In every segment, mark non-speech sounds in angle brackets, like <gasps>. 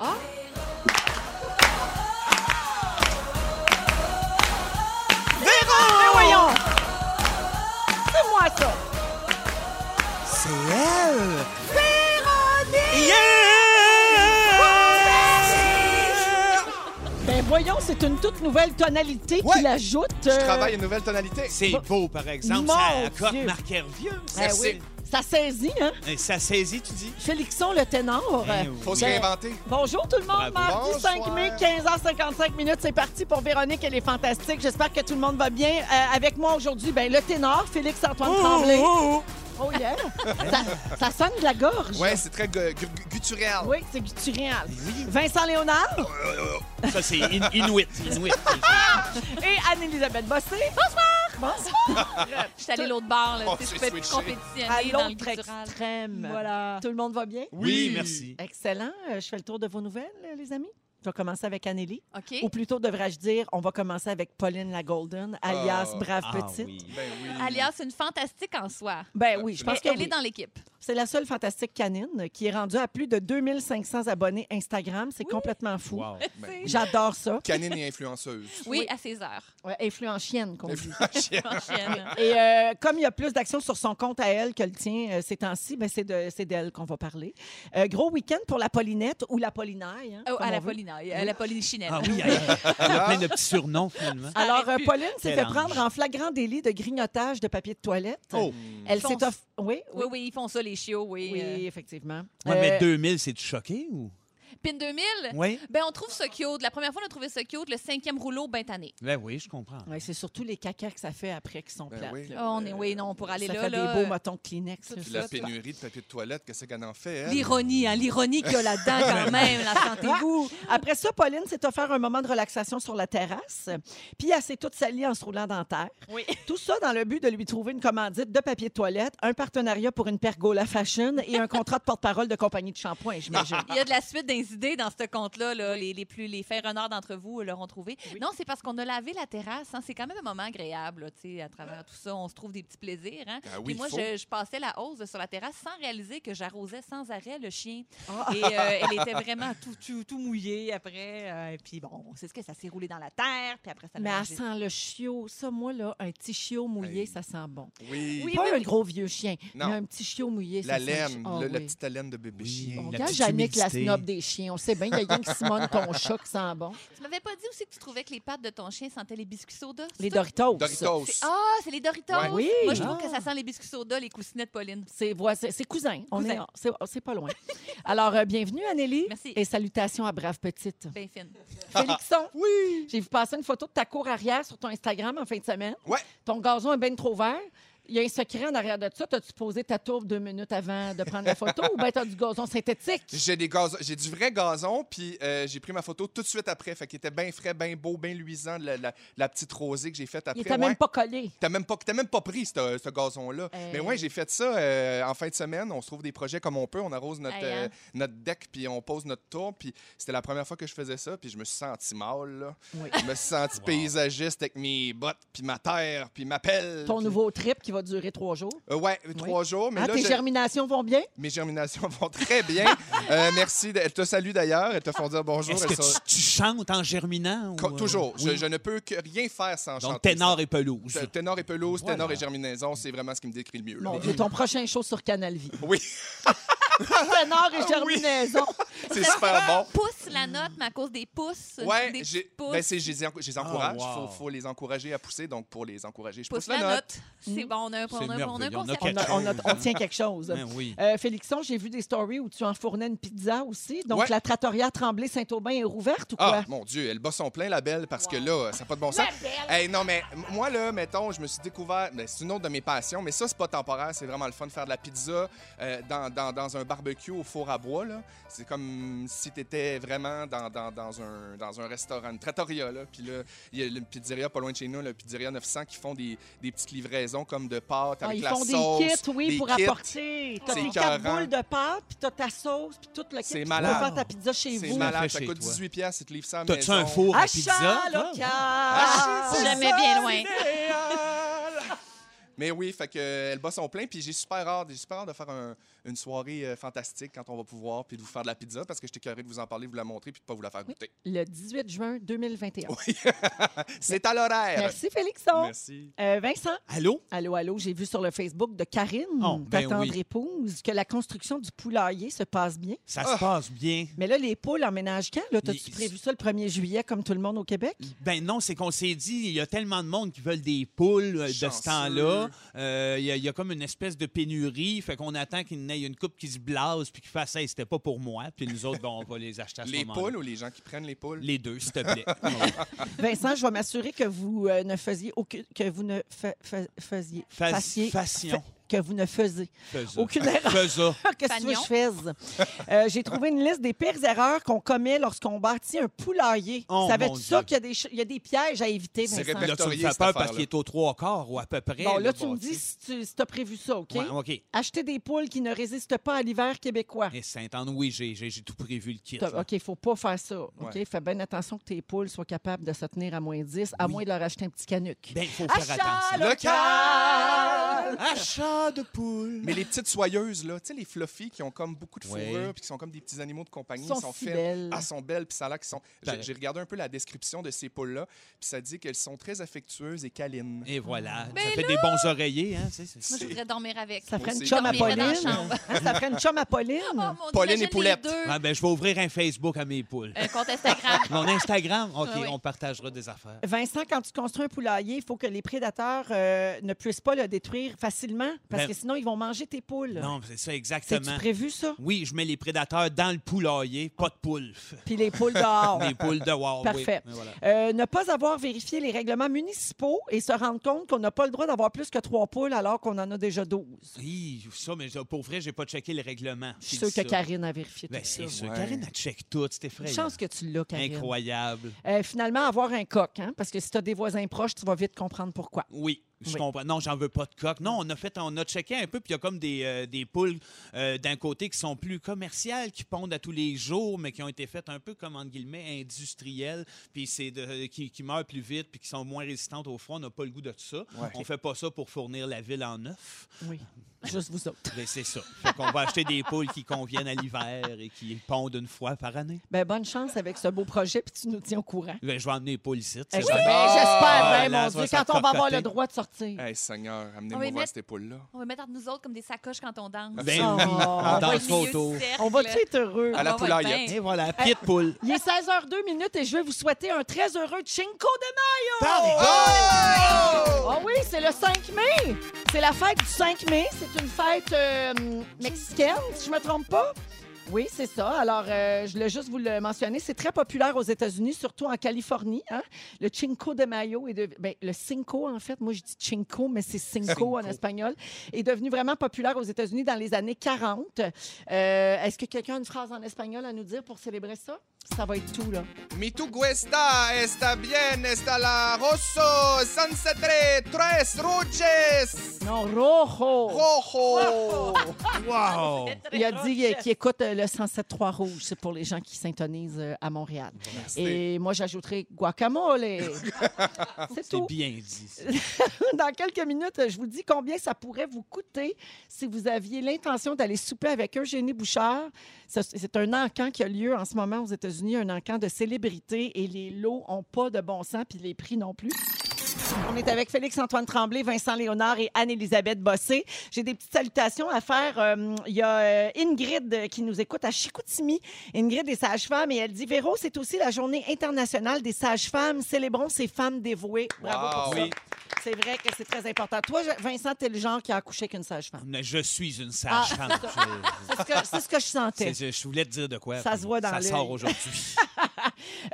Ah! Mais voyons! C'est moi, ça! C'est elle! Ben voyons, c'est une toute nouvelle tonalité Ouais. qu'il ajoute. Je euh, travaille une nouvelle tonalité. C'est beau, par exemple. Mon ça accorde Dieu. Marc Hervieux. ben Merci. Oui. Ça saisit, hein? Et Ça saisit, tu dis? Félixon, le ténor. Oui. Faut se réinventer. Bonjour tout le monde, Bravo. mardi 5 Bonsoir. mai, 15h55 minutes, c'est parti pour Véronique, elle est fantastique. J'espère que tout le monde va bien. Euh, avec moi aujourd'hui, ben, le ténor, Félix-Antoine Tremblay. Oh yeah! ça, ça sonne de la gorge. Ouais, c'est très gu- gu- guttural. Oui, c'est guttural. Vincent Léonard? Ça, c'est in- Inuit. Inuit. <laughs> et Anne-Élisabeth Bossé. Bonsoir! Bonsoir! <laughs> Je suis allée l'autre bord, là. Oh, tu sais, c'est je peux être switché. compétitionner À dans le l'autre extrême. Voilà. Tout le monde va bien? Oui, merci. Excellent. Euh, Je fais le tour de vos nouvelles, euh, les amis? Je vais commencer avec Anneli. OK. Ou plutôt, devrais-je dire, on va commencer avec Pauline la Golden, alias Ah. Brave Ah, Petite. oui. Ben oui. Alias, une fantastique en soi. Ben oui, je pense Elle, que elle oui. est dans l'équipe. C'est la seule fantastique canine qui est rendue à plus de 2500 abonnés Instagram. C'est complètement fou. Wow. <laughs> Ben oui. J'adore ça. Canine et influenceuse. Oui, Oui. à ses heures. Ouais, influencienne, qu'on dit. En chienne. Et euh, comme il y a plus d'actions sur son compte à elle que le tien euh, ces temps-ci, ben c'est de- c'est d'elle qu'on va parler. Euh, gros week-end pour la Paulinette ou la Paulinaille. hein, Oh, à la veut. Pauline, à la Pauline Chinelle. Ah oui, elle, <laughs> elle a plein de petits surnoms, finalement. Alors, arrête euh. Pauline s'est fait prendre en flagrant délit de grignotage de papier de toilette. Oh. Elle Ils font s'est off... Oui, Oui, oui, ils font ça, les chiots, oui. oui, Euh, effectivement. Ouais, mais Euh, 2000, c'est-tu choqué ou? Pin 2000, Oui. ben on trouve ça cute. La première fois, on a trouvé ça cute. Le cinquième rouleau, ben tanné. Ben oui, je comprends. ouais, c'est surtout les cacas que ça fait après qui sont Ben plates. oui. Ah, on est, oui, non, pour aller ça là. fait là, des beaux euh, motons de Kleenex. Puis la ça, ça. pénurie de papier de toilette, qu'est-ce qu'elle en fait, elle? L'ironie, hein, l'ironie qu'il y a là-dedans quand <laughs> même, la sentez-vous. Après ça, Pauline s'est offert un moment de relaxation sur la terrasse. Puis elle s'est toute salie en se roulant dans terre. Oui. Tout ça dans le but de lui trouver une commandite de papier de toilette, un partenariat pour une pergola fashion et un contrat de porte-parole de compagnie de shampoing, j'imagine. Il y a de la suite des idées dans ce compte-là. là. Les, les plus les faits renards d'entre vous l'auront trouvé. Non, c'est parce qu'on a lavé la terrasse. hein. C'est quand même un moment agréable. là, tu sais, à travers tout ça, on se trouve des petits plaisirs. hein. Ah oui, Puis moi, je, je passais la hausse sur la terrasse sans réaliser que j'arrosais sans arrêt le chien. Ah. Et euh, elle était <laughs> vraiment tout, tout, tout mouillée après. euh, puis bon, c'est ce que ça s'est roulé dans la terre. Puis après, ça Mais elle sent le chiot. Ça, moi, là, un petit chiot mouillé, ça sent bon. Oui. Oui, Pas oui, un oui. gros vieux chien, Non. mais un petit chiot mouillé, La ça sent... laine, Ah le- la petite haleine de bébé Oui. chien. On La la snob des chiens. On sait bien, il y a rien que Simone, ton <laughs> chat, qui sent bon. Tu m'avais pas dit aussi que tu trouvais que les pattes de ton chien sentaient les biscuits soda? Les? Doritos. Doritos. Ah, c'est les Doritos! Ouais. Oui. Moi, je trouve Ah. que ça sent les biscuits soda, les coussinets de Pauline. C'est cousin. On Cousin. est, c'est, c'est pas loin. Alors, euh, bienvenue, Anneli. Merci. Et salutations à Brave Petite. Bien fine. <laughs> Félixon, <laughs> Oui. j'ai vu passer une photo de ta cour arrière sur ton Instagram en fin de semaine. Ouais. Ton gazon est bien trop vert. Il y a un secret en arrière de ça. T'as-tu posé ta tourbe deux minutes avant de prendre la photo ou bien t'as du gazon synthétique? J'ai des gazons, j'ai du vrai gazon, puis euh, j'ai pris ma photo tout de suite après. Fait qu'il était bien frais, bien beau, bien luisant, la, la- la petite rosée que j'ai faite après. Il t'a Ouais. même pas collé. T'as même pas, t'as même pas pris ce, ce gazon-là. Hey. Mais ouais, j'ai fait ça euh, en fin de semaine. On se trouve des projets comme on peut. On arrose notre, Hey, euh, hein. notre deck, puis on pose notre tour. Puis c'était la première fois que je faisais ça, puis je me suis senti mal. Là. Oui. Je me suis senti paysagiste avec mes bottes, puis ma terre, puis ma pelle. Ton nouveau trip qui va durer trois jours. Euh, ouais, trois jours. Mais Ah, là, tes je- germinations vont bien? mes germinations <laughs> vont très bien. Euh, merci. de- Elles te saluent d'ailleurs. Elles te font dire bonjour. Est-ce que sont- tu, tu chantes en germinant? ou, euh, Toujours. Je, oui? je ne peux que rien faire sans Donc, chanter. ténor et pelouse. Ténor et pelouse, Voilà. ténor et germinaison, c'est vraiment ce qui me décrit le mieux. là. Mon Dieu, ton prochain show sur Canal Vie. Oui, <laughs> Ténor et Ah oui. germinaison. <laughs> c'est super bon. Pousse la note, mais à cause des pouces. Ouais, des j'ai, petits pouces. ben c'est, je les, je les encourage. Il Oh, wow. faut, faut les encourager à pousser. Donc, pour les encourager, je pousse, pousse la note. Mm. C'est bon, on a un, on a, a un a tient quelque chose. Ben oui. Euh, Félixon, j'ai vu des stories où tu enfournais une pizza aussi. Donc, Ouais. la trattoria Tremblay-Saint-Aubin est rouverte ou quoi? Ah, mon Dieu, elle bat son plein, la belle, parce que là, ça n'a pas de bon sens. Hey, non, mais moi, là, mettons, je me suis découvert, ben, c'est une autre de mes passions, mais ça, c'est pas temporaire, c'est vraiment le fun de faire de la pizza euh, dans, dans- dans un barbecue au four à bois, là. C'est comme si tu étais vraiment dans, dans- dans un, dans un restaurant, une trattoria, là. Puis là, il y a une pizzeria pas loin de chez nous, la pizzeria 900, qui font des, des petites livraisons comme de pâtes Ah, avec ils la font sauce. des kits, oui, des pour kits. apporter. T'as C'est tes quatre boules de pâte, puis t'as ta sauce, puis tout le kit. C'est puis Tu malade. peux faire ta pizza chez C'est vous. malade, fait ça coûte toi. 18 pièces, ils te livrent ça à la T'as-tu un four à Achat pizza? local. Ah, Jamais bien loin. Mais oui, fait que euh, elle bat son plein, puis j'ai super hâte, j'ai super hâte de faire un- une soirée euh, fantastique quand on va pouvoir, puis de vous faire de la pizza, parce que j'étais curieux de vous en parler, de vous la montrer, puis de pas vous la faire goûter. Le 18 juin 2021. <laughs> C'est à l'horaire. Merci, Félixon. Merci. Euh, Vincent, Allô? allô, allô, j'ai vu sur le Facebook de Karine, Oh, ta ben tendre oui. épouse, que la construction du poulailler se passe bien. Ça Ah! se passe bien. Mais là, les poules emménagent quand? Là, T'as-tu prévu ça le 1er juillet comme tout le monde au Québec? Ben non, c'est qu'on s'est dit, il y a tellement de monde qui veulent des poules euh, de ce temps-là. Euh, Il y, a- il y a comme une espèce de pénurie. Fait qu'on attend qu'il y en ait une coupe qui se blase puis qui fasse Hey, c'était pas pour moi. Puis nous autres, ben, on va les acheter à ce Les poules ou les gens qui prennent les poules? Les deux, s'il te plaît. <laughs> Vincent, je vais m'assurer que vous euh, ne faisiez aucune, que vous ne fa- fa- faisiez, Fas- fassiez- fassion. Que vous ne faisiez Fais aucune erreur. Fais. <laughs> Qu'est-ce que tu veux que je fasse? Euh, J'ai trouvé une liste des pires erreurs qu'on commet lorsqu'on bâtit un poulailler. Oh, Savais-tu ça qu'il y, a des ch- il y a des pièges à éviter, C'est Vincent? Là, tu me fais cette peur parce affaire-là. qu'il est au trois quarts ou à peu près. Bon, là, tu me dis si tu as prévu ça, OK? Ouais, OK. Acheter des poules qui ne résistent pas à l'hiver québécois. Et Saint-Anne, oui, j'ai j'ai- j'ai tout prévu le kit. T'as- là. OK, il faut pas faire ça. OK? Ouais. Fais bien attention que tes poules soient capables de se tenir à moins 10, à Oui. moins de leur acheter un petit canuc. Ben, il faut faire Achat attention. local! Achat de poules. Mais les petites soyeuses, là, tu sais, les fluffy qui ont comme beaucoup de Oui. fourrure puis qui sont comme des petits animaux de compagnie, Sont ils sont si faits. belles. Ah, sont belles, puis ça l'air qu'ils sont. J'ai Pareil. j'ai regardé un peu la description de ces poules-là, puis ça dit qu'elles sont très affectueuses et câlines. Et voilà. Mais ça fait des bons oreillers, hein? Moi, je voudrais dormir avec. Ça ferait une chum à Pauline. <laughs> Hein, ça ferait une chum à Pauline. Oh, mon Pauline et Poulette. Ah, ben, je vais ouvrir un Facebook à mes poules. Un compte Instagram. <laughs> Mon Instagram, OK, Ah oui. on partagera des affaires. Vincent, quand tu construis un poulailler, il faut que les prédateurs euh, ne puissent pas le détruire facilement parce Ben- que sinon, ils vont manger tes poules. Non, c'est ça, exactement. prévu, ça? Oui, je mets les prédateurs dans le poulailler, pas de poules. Puis les poules dehors. <laughs> Des poules dehors, Parfait. oui. Voilà. Euh, ne pas avoir vérifié les règlements municipaux et se rendre compte qu'on n'a pas le droit d'avoir plus que trois poules alors qu'on en a déjà 12. Oui, ça, mais pour vrai, j'ai pas checké les règlements. Je suis dit que ça. Karine a vérifié Ben, tout c'est ça. sûr. Ouais. Karine, elle check tout, c'est effrayant. chance que tu l'as, Karine. Incroyable. Euh, finalement, avoir un coq, hein, parce que si tu as des voisins proches, tu vas vite comprendre pourquoi. Oui, je Oui. comprends. Non, j'en veux pas de coq. Non, on a fait, on a checké un peu, puis il y a comme des, euh, des poules euh, d'un côté qui sont plus commerciales, qui pondent à tous les jours, mais qui ont été faites un peu comme entre guillemets industrielles, puis c'est de, qui, qui meurent plus vite, puis qui sont moins résistantes au froid. On n'a pas le goût de tout ça. Ouais. On fait pas ça pour fournir la ville en neuf. Oui. Juste vous autres. Ben, c'est ça. Fait qu'on va acheter des poules qui conviennent à l'hiver et qui pondent une fois par année. Ben, bonne chance avec ce beau projet, puis tu nous tiens au courant. Ben, je vais emmener les poules ici. Eh, c'est ben. J'espère, ben, mon Dieu, quand on va avoir le droit de sortir. Hey, Seigneur, On amenez-moi va voir mettre- ces poules-là. On va mettre entre nous autres comme des sacoches quand on danse. Ben Oh, oui, on va danse cercle. On va-tu être heureux? À la va poulaillette. Et voilà, pied de poule. Il est 16h02 minutes et je vais vous souhaiter un très heureux Cinco de Mayo! Oh! Ah oui, c'est le 5 mai. C'est la fête du 5 mai. C'est une fête euh, mexicaine, si je me trompe pas. Oui, c'est ça. Alors, euh, je voulais juste vous le mentionner. C'est très populaire aux États-Unis, surtout en Californie. hein. Le Cinco de Mayo est de... ben, le Cinco, en fait. Moi, je dis Cinco, mais c'est Cinco en espagnol. Est devenu vraiment populaire aux États-Unis dans les années 40. Euh, Est-ce que quelqu'un a une phrase en espagnol à nous dire pour célébrer ça? Ça va être tout, là. Mi tu guesta, está bien, está la rosso, sansetre, tres ruches, Non, rojo. rojo. Wow! <laughs> Il a dit qu'il écoute euh, le 107.3 Rouge. C'est pour les gens qui s'intonisent euh, à Montréal. Merci. Et moi, j'ajouterai guacamole. <laughs> C'est C'est tout. bien dit. <laughs> Dans quelques minutes, je vous dis combien ça pourrait vous coûter si vous aviez l'intention d'aller souper avec Eugénie Bouchard. C'est un encan qui a lieu en ce moment aux États-Unis, un encan de célébrité et les lots n'ont pas de bon sens, puis les prix non plus. On est avec Félix-Antoine Tremblay, Vincent Léonard et Anne-Élisabeth Bossé. J'ai des petites salutations à faire. Euh, Il y a euh, Ingrid euh, qui nous écoute à Chicoutimi. Ingrid est sage-femme et elle dit Véro, c'est aussi la journée internationale des sages-femmes. Célébrons ces femmes dévouées. Bravo pour Wow. ça. C'est vrai que c'est très important. Toi, Vincent, t'es le genre qui a accouché qu'une sage-femme. Mais Je suis une Ah, sage-femme. C'est ce, que- c'est ce que je sentais. Je, voulais te dire de quoi. Ça se voit dans Ça sort aujourd'hui. <laughs>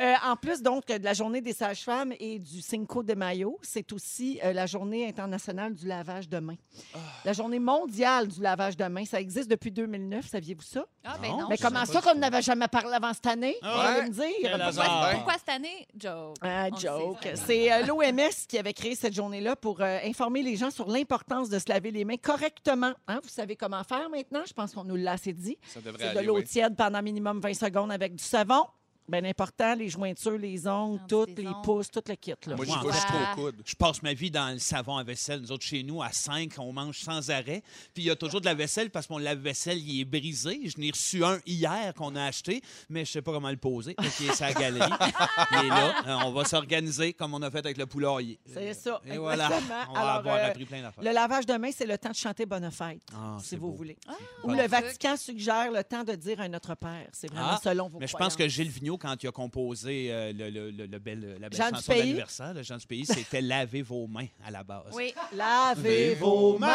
Euh, en plus, donc, de la journée des sages-femmes et du Cinco de Mayo, c'est aussi euh, la journée internationale du lavage de mains. Ah. La journée mondiale du lavage de mains, ça existe depuis 2009, saviez-vous ça? Ah, ben Non. non. Mais comment ça qu'on n'avait jamais parlé avant cette année? Ah Vous allez ouais? me dire. Pourquoi-. Pourquoi cette année, Joe? Ah, joke. C'est euh, l'OMS qui avait créé cette journée-là pour euh, informer les gens sur l'importance de se laver les mains correctement. Hein, Vous savez comment faire maintenant? Je pense qu'on nous l'a assez dit. Ça devrait C'est de l'eau oui. tiède pendant minimum 20 secondes avec du savon. Bien important, les jointures, les ongles, toutes, des les ongles. pouces, tout le kit. Là. Moi, j'y Moi, vais jusqu'au fait- coude. Je passe ma vie dans le savon à vaisselle. Nous autres, chez nous, à 5, on mange sans arrêt. Puis il y a toujours de la vaisselle parce que mon lave-vaisselle, il est brisé. Je n'ai reçu un hier qu'on a acheté, mais je sais pas comment le poser. Donc, il est la galerie. <laughs> il est là. Euh, On va s'organiser comme on a fait avec le poulailler. C'est ça, Et voilà. exactement. On va Alors, avoir euh, appris plein d'affaires. Le lavage de main, c'est le temps de chanter Bonne fête, Ah, si c'est vous beau. voulez. Ah, Ou bon le truc. Vatican suggère le temps de dire un Notre Père. C'est vraiment Ah, selon vos Mais je pense que. Gilles Vigneault, quand il a composé euh, le, le- le- le bel, la belle Jean du chanson Pays. d'anniversaire, le Jean du Pays, c'était <laughs> Lavez vos mains à la base. Oui. Lavez vos mains,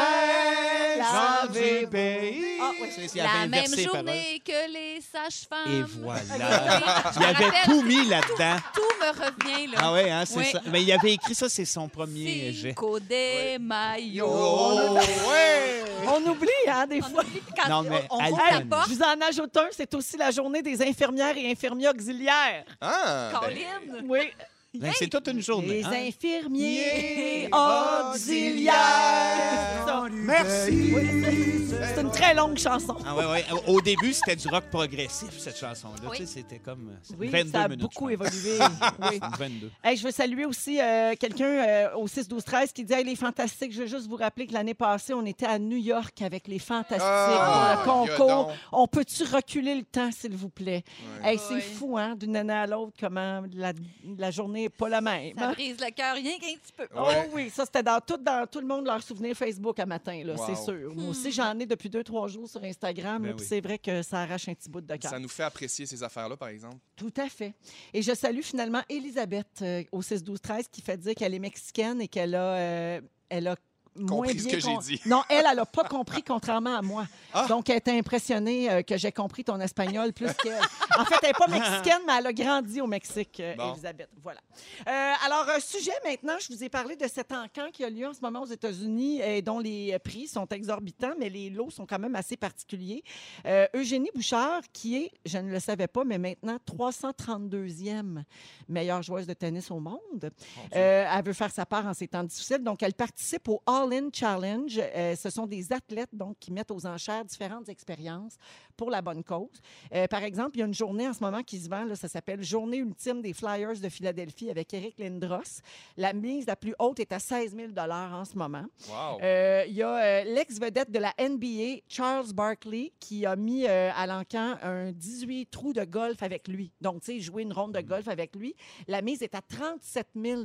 lavez vos Ah, oui. La même paroles. journée que les sages-femmes. Et voilà. <laughs> Il avait tout mis là-dedans. Tout me revient, là. Ah ouais, hein, c'est Oui. ça. Mais il avait écrit ça, c'est son premier jet. Cinco de Mayo. Oh, ouais! On oublie, hein, des On fois. oublie quand Non, mais on, on la porte. je vous en ajoute un, c'est aussi la journée des infirmières et infirmiers auxiliaires. Ah, ben. Oui. Ben, c'est toute une journée. Les hein? infirmiers auxiliaires. Merci. Oui, c'est- une très longue chanson. Ah ouais, ouais. Au début, c'était du rock progressif, cette chanson-là. Oui. Tu sais, c'était comme euh, Oui, 22 ça a minutes. beaucoup évolué. <laughs> Oui. Une 22. Hey, je veux saluer aussi euh, quelqu'un euh, au 6-12-13 qui dit hey, Les Fantastiques, je veux juste vous rappeler que l'année passée, on était à New York avec les Fantastiques Ah, pour le concours. On peut-tu reculer le temps, s'il vous plaît? Hey, c'est Oui. fou, hein, d'une année à l'autre, comment la, la journée n'est pas la même. Ça brise le cœur rien qu'un petit peu. Oh Ouais. oui, ça c'était dans tout, dans tout le monde leur souvenir Facebook à matin, là, Wow. c'est sûr. Moi aussi, j'en ai depuis deux, trois jours sur Instagram, Ben oui. c'est vrai que ça arrache un petit bout de cœur. Ça nous fait apprécier ces affaires-là, par exemple. Tout à fait. Et je salue finalement Elisabeth euh, au 6-12-13 qui fait dire qu'elle est mexicaine et qu'elle a, euh, elle a moins Compris ce que j'ai dit. Non, elle, elle n'a pas compris, contrairement à moi. Ah. Donc, elle était impressionnée euh, que j'ai compris ton espagnol plus qu'elle. En fait, elle n'est pas mexicaine, mais elle a grandi au Mexique, euh, Bon. Elisabeth. Voilà. Euh, alors, un sujet maintenant, je vous ai parlé de cet encan qui a lieu en ce moment aux États-Unis et dont les prix sont exorbitants, mais les lots sont quand même assez particuliers. Euh, Eugénie Bouchard, qui est, je ne le savais pas, mais maintenant 332e meilleure joueuse de tennis au monde. Euh, elle veut faire sa part en ces temps difficiles. Donc, elle participe au All-In Challenge. Euh, ce sont des athlètes donc, qui mettent aux enchères différentes expériences pour la bonne cause. Euh, par exemple, il y a une journée en ce moment qui se vend, là, ça s'appelle Journée ultime des Flyers de Philadelphie avec Eric Lindros. La mise la plus haute est à 16 000 en ce moment. Wow. Euh, Il y a euh, l'ex-vedette de la NBA, Charles Barkley, qui a mis euh, à l'encan un 18 trous de golf avec lui. Donc, tu sais, jouer une ronde de golf avec lui. La mise est à 37 000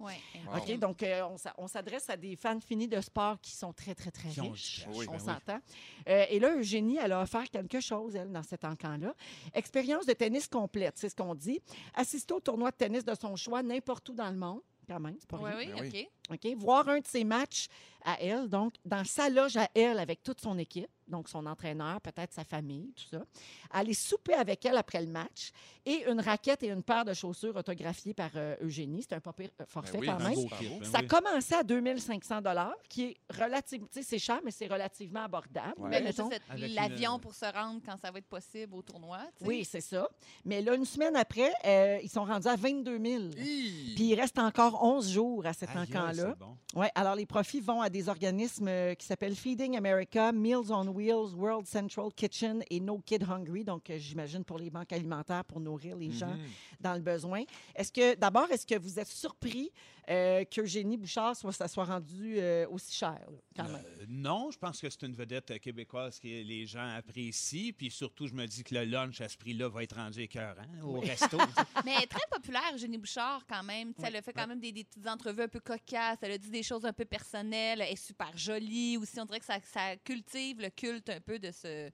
Ouais. OK, donc euh, on s'adresse à des fans finis de sport qui sont très, très, très Qui ont riches. Oui. on ben oui. s'entend. Euh, et là, Eugénie, elle a offert quelque chose, elle, dans cet encan-là. Expérience de tennis complète, c'est ce qu'on dit. Assister au tournoi de tennis de son choix n'importe où dans le monde. Quand même, c'est pas Oui, rien. oui, Ben OK. OK? Voir un de ses matchs à elle, donc dans sa loge à elle avec toute son équipe, donc son entraîneur, peut-être sa famille, tout ça. Aller souper avec elle après le match et une raquette et une paire de chaussures autographiées par euh, Eugénie. C'est un pas pire, euh, forfait Ben oui, quand un même. beau Ben ben Ça commençait à 2500 qui est relativement, tu sais, c'est cher, mais c'est relativement abordable. Ouais. Avec l'avion une- pour se rendre quand ça va être possible au tournoi. oui, c'est ça. Mais là, une semaine après, euh, ils sont rendus à 22 000. Hi! Puis il reste encore 11 jours à cet encan-là. Bon. Oui, alors les profits vont à des organismes euh, qui s'appellent Feeding America, Meals on Wheels, World Central Kitchen et No Kid Hungry. Donc, euh, j'imagine pour les banques alimentaires pour nourrir les gens Mhm. dans le besoin. Est-ce que, d'abord, est-ce que vous êtes surpris euh, qu'Eugénie Bouchard soit, ça soit rendu euh, aussi cher, là, quand même? Euh, non, je pense que c'est une vedette euh, québécoise que les gens apprécient. Puis surtout, je me dis que le lunch à ce prix-là va être rendu écœurant au resto. <laughs> Mais elle est très populaire, Jenny Bouchard, quand même. Sais, Elle a fait quand même des, des petites entrevues un peu cocasses. Elle a dit des choses un peu personnelles. Elle est super jolie aussi. On dirait que ça, ça cultive le culte un peu de ce,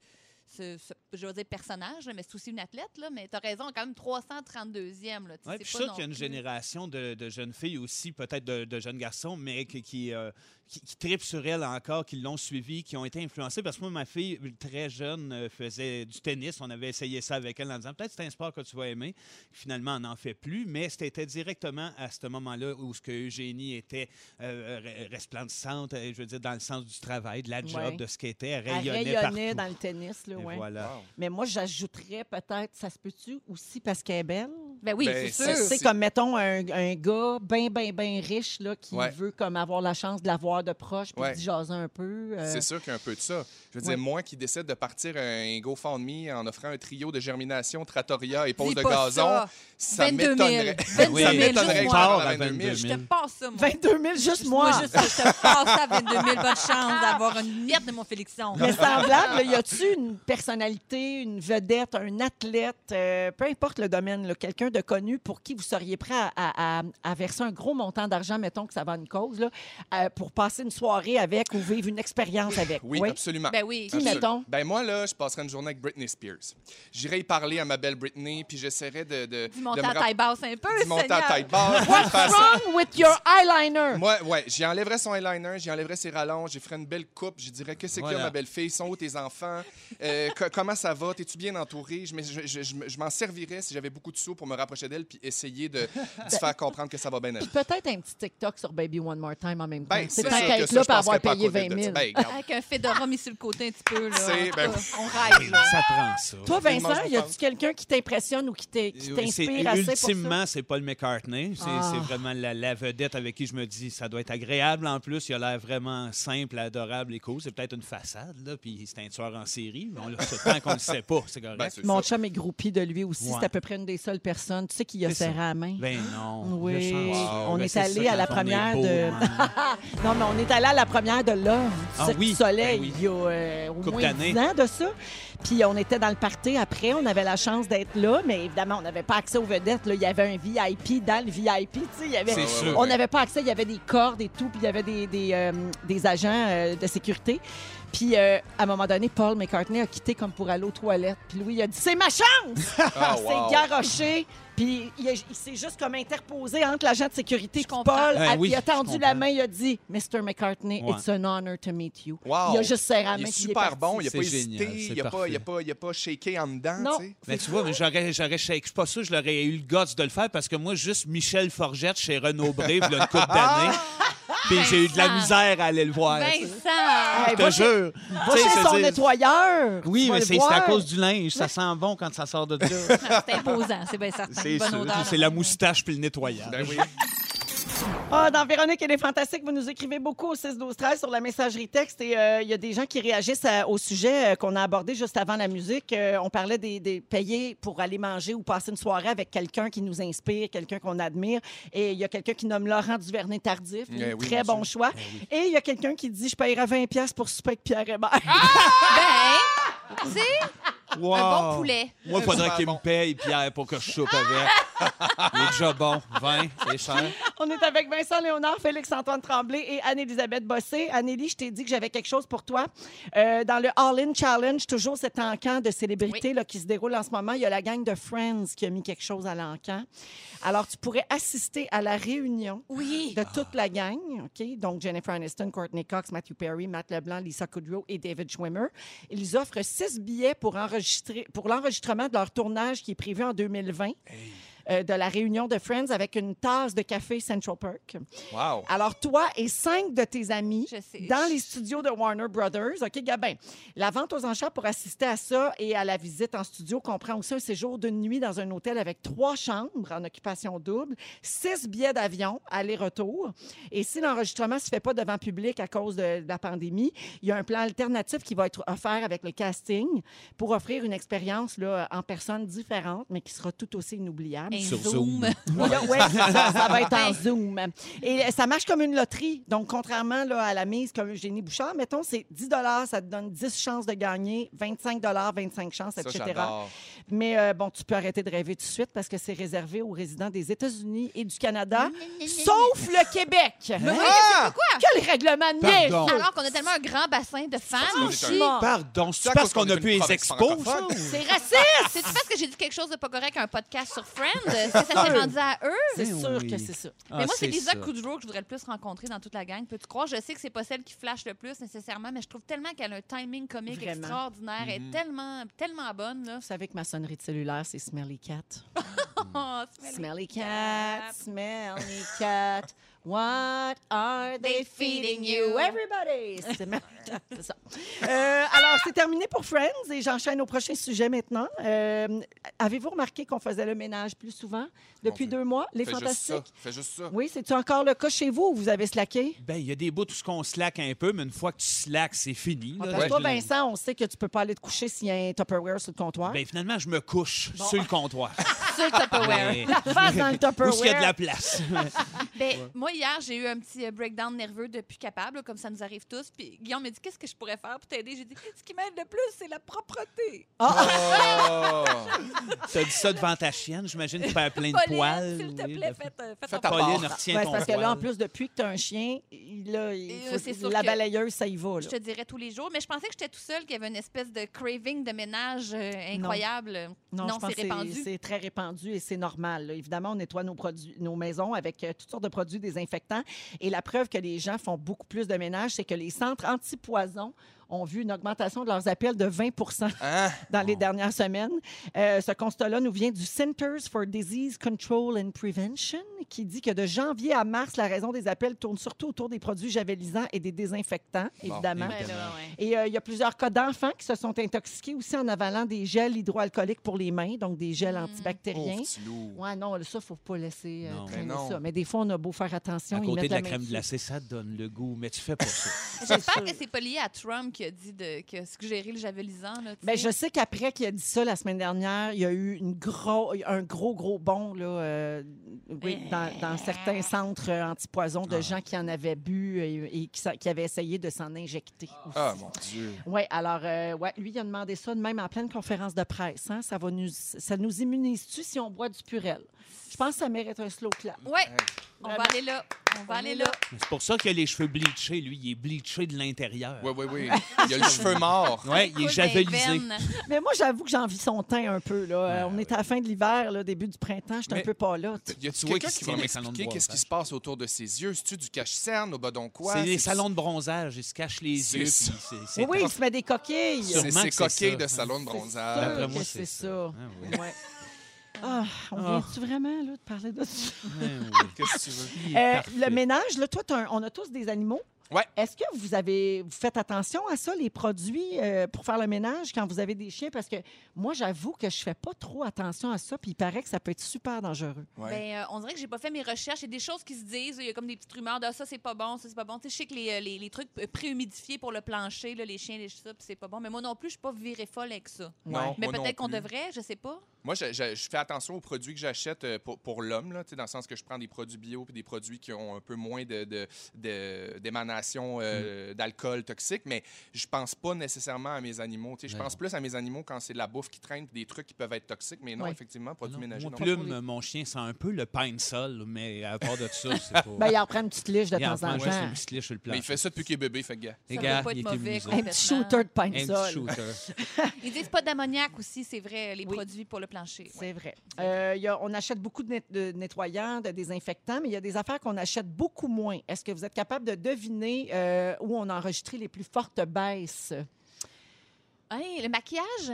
ce, ce- je veux dire, personnage. là, mais c'est aussi une athlète. Là, mais tu as raison, quand même 332e. Là, Ouais, je suis sûr qu'il y a une plus- génération de, de jeunes filles aussi, peut-être de, de jeunes garçons, mais qui, qui, euh, qui, qui tripent sur elle encore, qui l'ont suivi, qui ont été influencés. Parce que moi, ma fille, très jeune, euh, faisait du tennis. On avait essayé ça avec elle en disant peut-être que c'est un sport que tu vas aimer. Finalement, on n'en fait plus, mais c'était directement à ce moment-là où ce que Eugénie était euh, re- resplendissante, je veux dire, dans le sens du travail, de la job, Ouais. de ce qu'elle était. Elle Elle rayonnait, rayonnait partout. dans le tennis, là, Ouais. voilà. Wow. Mais moi, j'ajouterais peut-être, ça se peut-tu aussi parce qu'elle est belle? Ben oui, Ben, c'est sûr. C'est comme, mettons, un, un gars bien, bien, bien riche là, qui Ouais. veut comme avoir la chance de l'avoir de proche puis Ouais. d'y jaser un peu. euh, C'est sûr qu'il y a un peu de ça. Je veux Ouais. dire, moi qui décide de partir un GoFundMe en offrant un trio de germination, trattoria et pose de gazon, ça. ça 22 000. m'étonnerait. 22 ça 000, m'étonnerait juste que à à 22 000. 22 Je 000. te passe ça, moi. 22 000, juste moi. Moi, juste ça, je te passe ça à 22 000. Bonne chance d'avoir une miette de mon Félixon. Mais semblable, y a-tu une personnalité, une vedette, un athlète, euh, peu importe le domaine, là, quelqu'un de connu pour qui vous seriez prêt à, à- à- à verser un gros montant d'argent, mettons que ça va à une cause, là, euh, pour passer une soirée avec ou vivre une expérience avec? Oui, absolument. Ben oui. Qui, Absolument. mettons? Ben moi, là, je passerai une journée avec Britney Spears. J'irai y parler à ma belle Britney, puis j'essaierai de, de, Du me à taille basse un peu, du monter à taille basse. What's wrong with your eyeliner? Moi, ouais, j'y enlèverais son eyeliner, j'y enlèverais ses rallonges, j'y ferais une belle coupe, je dirais que c'est que Voilà. ma belle-fille, sont où tes enfants, Euh, co- comment ça va, t'es-tu bien entouré? Je, me- je- je- je me- je m'en servirais si j'avais beaucoup de sous pour me rapprocher d'elle puis essayer de, de se faire comprendre que ça va bien aller. Puis peut-être un petit TikTok sur Baby One More Time en même temps. Ben, c'est tant qu'à que être là je pour avoir payé côté 20 de 000. ça. Ben. Avec un fedora mis sur le côté un petit peu. Là, ben- on rêve. Là. Ça prend ça. Toi, Vincent, y a-tu quelqu'un qui t'impressionne ou qui t'in- qui Oui, c'est- t'inspire assez pour ça? Ultimement, c'est Paul McCartney. C'est Ah. c'est vraiment la, la vedette avec qui je me dis ça doit être agréable. En plus, il a l'air vraiment simple, adorable et cool. C'est peut-être une façade, là, puis c'est un tueur en série. Mais on ce temps qu'on le sait pas. C'est correct. Ben, Mon ça. chum est groupie de lui aussi. Ouais. C'est à peu près une des seules personnes. Tu sais qui a ça. serré à la main? Ben non. Oui. le chance. On Ben, est allé ça, à la on première beau, de- man. <laughs> Non, mais on est allé à la première de Love du Ah oui, du Soleil ben oui. il y a euh, au moins d'années. 10 ans de ça. Puis on était dans le party après. On avait la chance d'être là, mais évidemment, on n'avait pas accès aux vedettes. là. Il y avait un VIP dans le VIP. tu sais, il y avait- sûr. On n'avait pas accès. Il y avait des cordes et tout. Puis il y avait des, des, euh, des agents euh, de sécurité. Puis euh, à un moment donné, Paul McCartney a quitté comme pour aller aux toilettes. Puis Louis il a dit C'est ma chance <laughs> Ah, Il wow. s'est garoché. Puis il, a- il s'est juste comme interposé entre l'agent de sécurité et comprends. Paul. Ah a- oui, il a je tendu comprends. la main, il a dit Mr. McCartney, Ouais. it's an honor to meet you. Wow. Il a juste serré la Il main est puis super parti. bon, il n'a pas C'est hésité, il pas, parfait. il a pas, il a pas shaké en dedans. Non. tu sais. Mais tu vois, mais j'aurais, j'aurais, je suis pas sûr que je l'aurais eu le guts de le faire parce que moi, juste Michel Forgette chez Renaud il y a une couple d'années. Puis j'ai eu de la misère à aller le voir. Vincent! Je te jure. Va chez son nettoyeur. Oui, mais c'est, à cause du linge. Ça sent bon quand ça sort de <laughs> là. C'est imposant, c'est bien certain. c'est la moustache puis le nettoyage. <laughs> Ah, dans Véronique, elle est fantastique. Vous nous écrivez beaucoup au 6 12 13 sur la messagerie texte et euh, il y a des gens qui réagissent à- au sujet euh, qu'on a abordé juste avant la musique. Euh, on parlait des, des payer pour aller manger ou passer une soirée avec quelqu'un qui nous inspire, quelqu'un qu'on admire. Et il y a quelqu'un qui nomme Laurent Duvernay Tardif. Eh oui, très bon choix. Et il y a quelqu'un qui dit Je paierai 20$ piastres pour souper avec Pierre Hébert. <laughs> Ben, tu sais, Wow. un bon poulet. Moi, il faudrait qu'il bon. me paye, Pierre, pour que je soupe avec. il est déjà bon. 20, c'est cher. On est avec Vincent Léonard, Félix-Antoine Tremblay et Anne-Élisabeth Bossé. Annélie, je t'ai dit que j'avais quelque chose pour toi. Euh, dans le All-In Challenge, toujours cet encan de célébrités là, qui se déroule en ce moment, il y a la gang de Friends qui a mis quelque chose à l'encan. Alors, tu pourrais assister à la réunion Oui. de toute la gang, OK? Donc, Jennifer Aniston, Courtney Cox, Matthew Perry, Matt LeBlanc, Lisa Kudrow et David Schwimmer. Ils offrent six billets pour, enregistrer, pour l'enregistrement de leur tournage qui est prévu en 2020. Euh, de la réunion de Friends avec une tasse de café Central Perk. Wow. Alors, toi et cinq de tes amis dans les studios de Warner Brothers. OK, Gabin? La vente aux enchères pour assister à ça et à la visite en studio comprend aussi un séjour d'une nuit dans un hôtel avec trois chambres en occupation double, six billets d'avion aller-retour. Et si l'enregistrement ne se fait pas devant public à cause de la pandémie, il y a un plan alternatif qui va être offert avec le casting pour offrir une expérience là, en personne différente, mais qui sera tout aussi inoubliable. Sur zoom. Zoom. <laughs> Oui, c'est ça, ça va être en. <laughs> Zoom. Et euh, ça marche comme une loterie. Donc, contrairement là, à la mise comme Eugénie Bouchard, mettons, c'est 10 ça te donne 10 chances de gagner, 25 25 chances, etc. Mais euh, bon, tu peux arrêter de rêver tout de suite parce que c'est réservé aux résidents des États-Unis et du Canada, sauf le Québec. Ah! Quel règlement de. Alors qu'on a tellement un grand bassin de fans c'est Pardon, C'est c'est parce qu'on a pu les expos. C'est raciste! C'est-tu parce que j'ai dit quelque chose de pas correct à un podcast sur Friends? Est-ce que ça s'est rendu à eux? C'est Mais sûr oui. que c'est ça. Ah, mais moi, c'est Lisa ça. Kudrow que je voudrais le plus rencontrer dans toute la gang. Peux-tu croire? Je sais que c'est pas celle qui flash le plus nécessairement, mais je trouve tellement qu'elle a un timing comique Vraiment. extraordinaire. Elle est tellement, tellement bonne. Là. Vous savez que ma sonnerie de cellulaire, c'est Smelly Cat. <laughs> Oh, Smelly cat, smelly cat. What are they feeding you? Everybody! <laughs> <laughs> C'est ça. Euh, alors, c'est terminé pour Friends et j'enchaîne au prochain sujet maintenant. Euh, Avez-vous remarqué qu'on faisait le ménage plus souvent depuis deux mois? Les Fais juste ça. Fantastiques? Fais juste ça. Oui, c'est-tu encore le cas chez vous ou vous avez slacké? Ben, il y a des bouts où qu'on slack un peu, mais une fois que tu slack, c'est fini. Là. parce que Je- toi, Vincent, on sait que tu peux pas aller te coucher s'il y a un Tupperware sur le comptoir. Ben, finalement, je me couche sur le comptoir. <laughs> Sur le Tupperware. Mais- la face dans le Où est-ce qu'il y a de Tupperware. la place? Ben, moi, hier, j'ai eu un petit euh, breakdown nerveux de plus capable, comme ça nous arrive tous. Puis Guillaume m'a dit Qu'est-ce que je pourrais faire pour t'aider? J'ai dit Ce qui m'aide le plus, c'est la propreté. Oh! <laughs> T'as dit ça devant ta chienne, j'imagine que tu perds plein de Pauline, poils. s'il te oui, plaît, de- faites, euh, faites Fais en ta Pauline, part. retiens Ouais, ton parce que là, en poil. plus, depuis que tu as un chien, il, là, il Et, faut- euh, c'est sûr la que- balayeuse, ça y va. Je te dirais tous les jours, mais je pensais que j'étais tout seul, qu'il y avait une espèce de craving de ménage euh, incroyable. Non, je pense c'est que répandu. c'est- c'est très répandu et c'est normal. là. Évidemment, on nettoie nos, produits, nos maisons avec euh, toutes sortes de produits Et la preuve que les gens font beaucoup plus de ménage, c'est que les centres anti-poison ont vu une augmentation de leurs appels de 20 Hein? <laughs> dans les dernières semaines. Euh, ce constat-là nous vient du Centers for Disease Control and Prevention, qui dit que de janvier à mars, la raison des appels tourne surtout autour des produits javelisants et des désinfectants, Bon, évidemment. Ouais. Et euh, il y a plusieurs cas d'enfants qui se sont intoxiqués aussi en avalant des gels hydroalcooliques pour les mains, donc des gels Mm. antibactériens. Loup. Ouais, non, ça, faut pas laisser euh, Non. traîner Mais non. ça. Mais des fois, on a beau faire attention. À côté de la crème glacée, ça donne le goût, mais tu fais pas ça. <laughs> J'espère <laughs> que c'est pas lié à Trump qui a dit de, que suggérer le javelisant. Là, Ben, je sais qu'après qu'il a dit ça la semaine dernière, il y a eu une gros, un gros, gros bond là, euh, oui, dans, dans certains centres euh, antipoison de Ah. gens qui en avaient bu et, et qui, qui avaient essayé de s'en injecter. Ah, mon Dieu. Oui, alors, euh, ouais, lui, il a demandé ça de même en pleine conférence de presse. hein. Ça, va nous, ça nous immunise-tu si on boit du purel? Je pense que ça mérite un slow clap. Ouais, on va aller là. On va aller là. C'est pour ça qu'il a les cheveux bleachés. Lui, il est bleaché de l'intérieur. Oui, oui, oui. Il a le cheveu mort. Ouais, il est javelisé. veines. Mais moi, j'avoue que j'envie son teint un peu. Là. Euh, on est à la fin de l'hiver, là, début du printemps. J'étais un Mais- peu pas là. tu. Y a-tu quelqu'un qui va m'expliquer qu'est-ce qui brossage. se passe autour de ses yeux? C'est-tu du cache-cerne au badon quoi? C'est les salons de bronzage. Ils se cachent les yeux. Oui, oui, il se met des coquilles. C'est ses coquilles de salon de bronzage. c'est c'est ça. Ça. Ah. Ouais. On Ah. vient-tu vraiment là, de parler de ça? Ouais, oui. <laughs> Qu'est-ce que tu veux? Euh, le ménage, là, toi, t'as un- on a tous des animaux. Ouais. Est-ce que vous avez vous faites attention à ça, les produits euh, pour faire le ménage quand vous avez des chiens? Parce que moi, j'avoue que je fais pas trop attention à ça, puis il paraît que ça peut être super dangereux. Ouais. Ben, euh, on dirait que j'ai pas fait mes recherches. Il y a des choses qui se disent. Il y a comme des petites rumeurs de Ah, ça, c'est pas bon, ça, c'est pas bon. Tu sais, je sais que les, les, les trucs préhumidifiés pour le plancher, là, les chiens, les puis c'est pas bon. Mais moi non plus, je suis pas virée folle avec ça. Non, Mais peut-être qu'on devrait, je sais pas. Moi, je, je- je fais attention aux produits que j'achète euh, pour, pour l'homme, là, tu sais, dans le sens que je prends des produits bio puis des produits qui ont un peu moins de, de- de- d'émanation euh, d'alcool toxique, mais je pense pas nécessairement à mes animaux. tu sais, Je Ben pense plus à mes animaux quand c'est de la bouffe qui traîne des trucs qui peuvent être toxiques, mais non, Ouais. effectivement, produits Non, ménagers. Mon non. plume, mon chien sent un peu le pain de sol, mais à part de ça, c'est <laughs> pas. Ben, il en prend une petite liche de Il en temps en temps. une petite liche sur le Mais plancher. il fait ça depuis qu'il est bébé, fait gars. Les gars, il mauvais. Un petit shooter de pain de sol. shooter. <laughs> Ils disent pas d'ammoniac aussi, c'est vrai, les Oui. produits pour le plancher. Ouais. C'est vrai. Euh, il y a- on achète beaucoup de, net- de nettoyants, de désinfectants, mais il y a des affaires qu'on achète beaucoup moins. Est-ce que vous êtes capable de deviner euh, où on a enregistré les plus fortes baisses? Hey, le maquillage?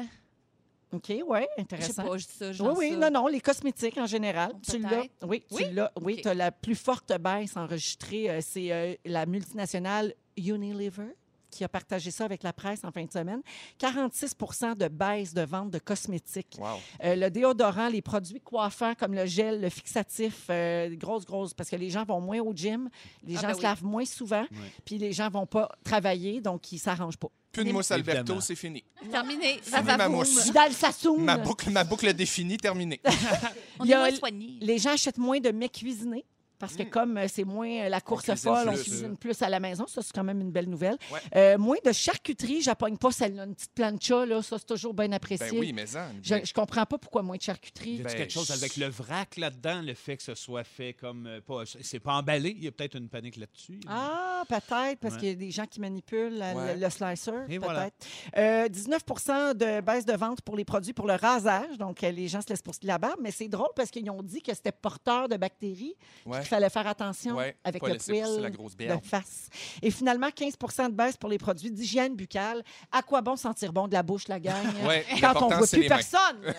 OK, oui, Je sais intéressant. pas, je dis ça. je Oui, oui, ça. non, non, les cosmétiques en général. Tu l'as. Peut-être. Oui, tu Oui? l'as. Oui, OK. tu as la plus forte baisse enregistrée. euh, c'est la multinationale Unilever qui a partagé ça avec la presse en fin de semaine. 46% de baisse de vente de cosmétiques. Wow. Euh, le déodorant, les produits coiffants comme le gel, le fixatif, euh, grosse, grosse, parce que les gens vont moins au gym, les Ah, gens ben se oui. lavent moins souvent, puis les gens vont pas travailler, donc ils s'arrangent pas. Plus de mousse Alberto, c'est fini. Terminé. Fini Ça ma mousse. Sassoon. Ma boucle, ma boucle définie, terminée. <laughs> On est y a moins soignés. Les gens achètent moins de mets cuisinés. Parce que comme euh, c'est moins euh, la course folle, on cuisine plus à la maison. Ça, c'est quand même une belle nouvelle. Ouais. Euh, moins de charcuterie. J'appogne pas celle-là. Une petite plancha, là, ça, c'est toujours bien apprécié. Ben oui, mais ça. Je, je comprends pas pourquoi moins de charcuterie. Y Ben, quelque chose avec le vrac là-dedans, le fait que ce soit fait comme. euh, pas, c'est pas emballé, il y a peut-être une panique là-dessus. Ah, peut-être, parce Ouais. qu'il y a des gens qui manipulent la- Ouais. le, le slicer. Et peut-être. voilà. Euh, 19% de baisse de vente pour les produits pour le rasage. Donc, les gens se laissent pour la barbe. Mais c'est drôle parce qu'ils ont dit que c'était porteur de bactéries. Ouais. Fallait faire attention Ouais, avec le poil de face. Et finalement, 15% de baisse pour les produits d'hygiène buccale. À quoi bon sentir bon de la bouche, la gang? <laughs> Ouais, Quand on l'important, voit plus personne. <laughs>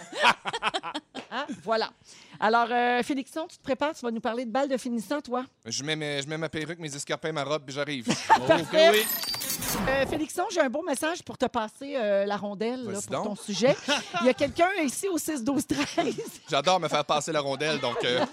Hein? Voilà. Alors, euh, Félixon, tu te prépares, tu vas nous parler de balles de finissant, toi? Je mets, mes- je mets ma perruque, mes escarpins, ma robe, puis j'arrive. <laughs> Parfait. oui. Euh, Félixon, j'ai un beau message pour te passer euh, la rondelle là, pour donc. ton sujet. Il y a quelqu'un ici au 6-12-13. J'adore me faire passer la rondelle, donc euh,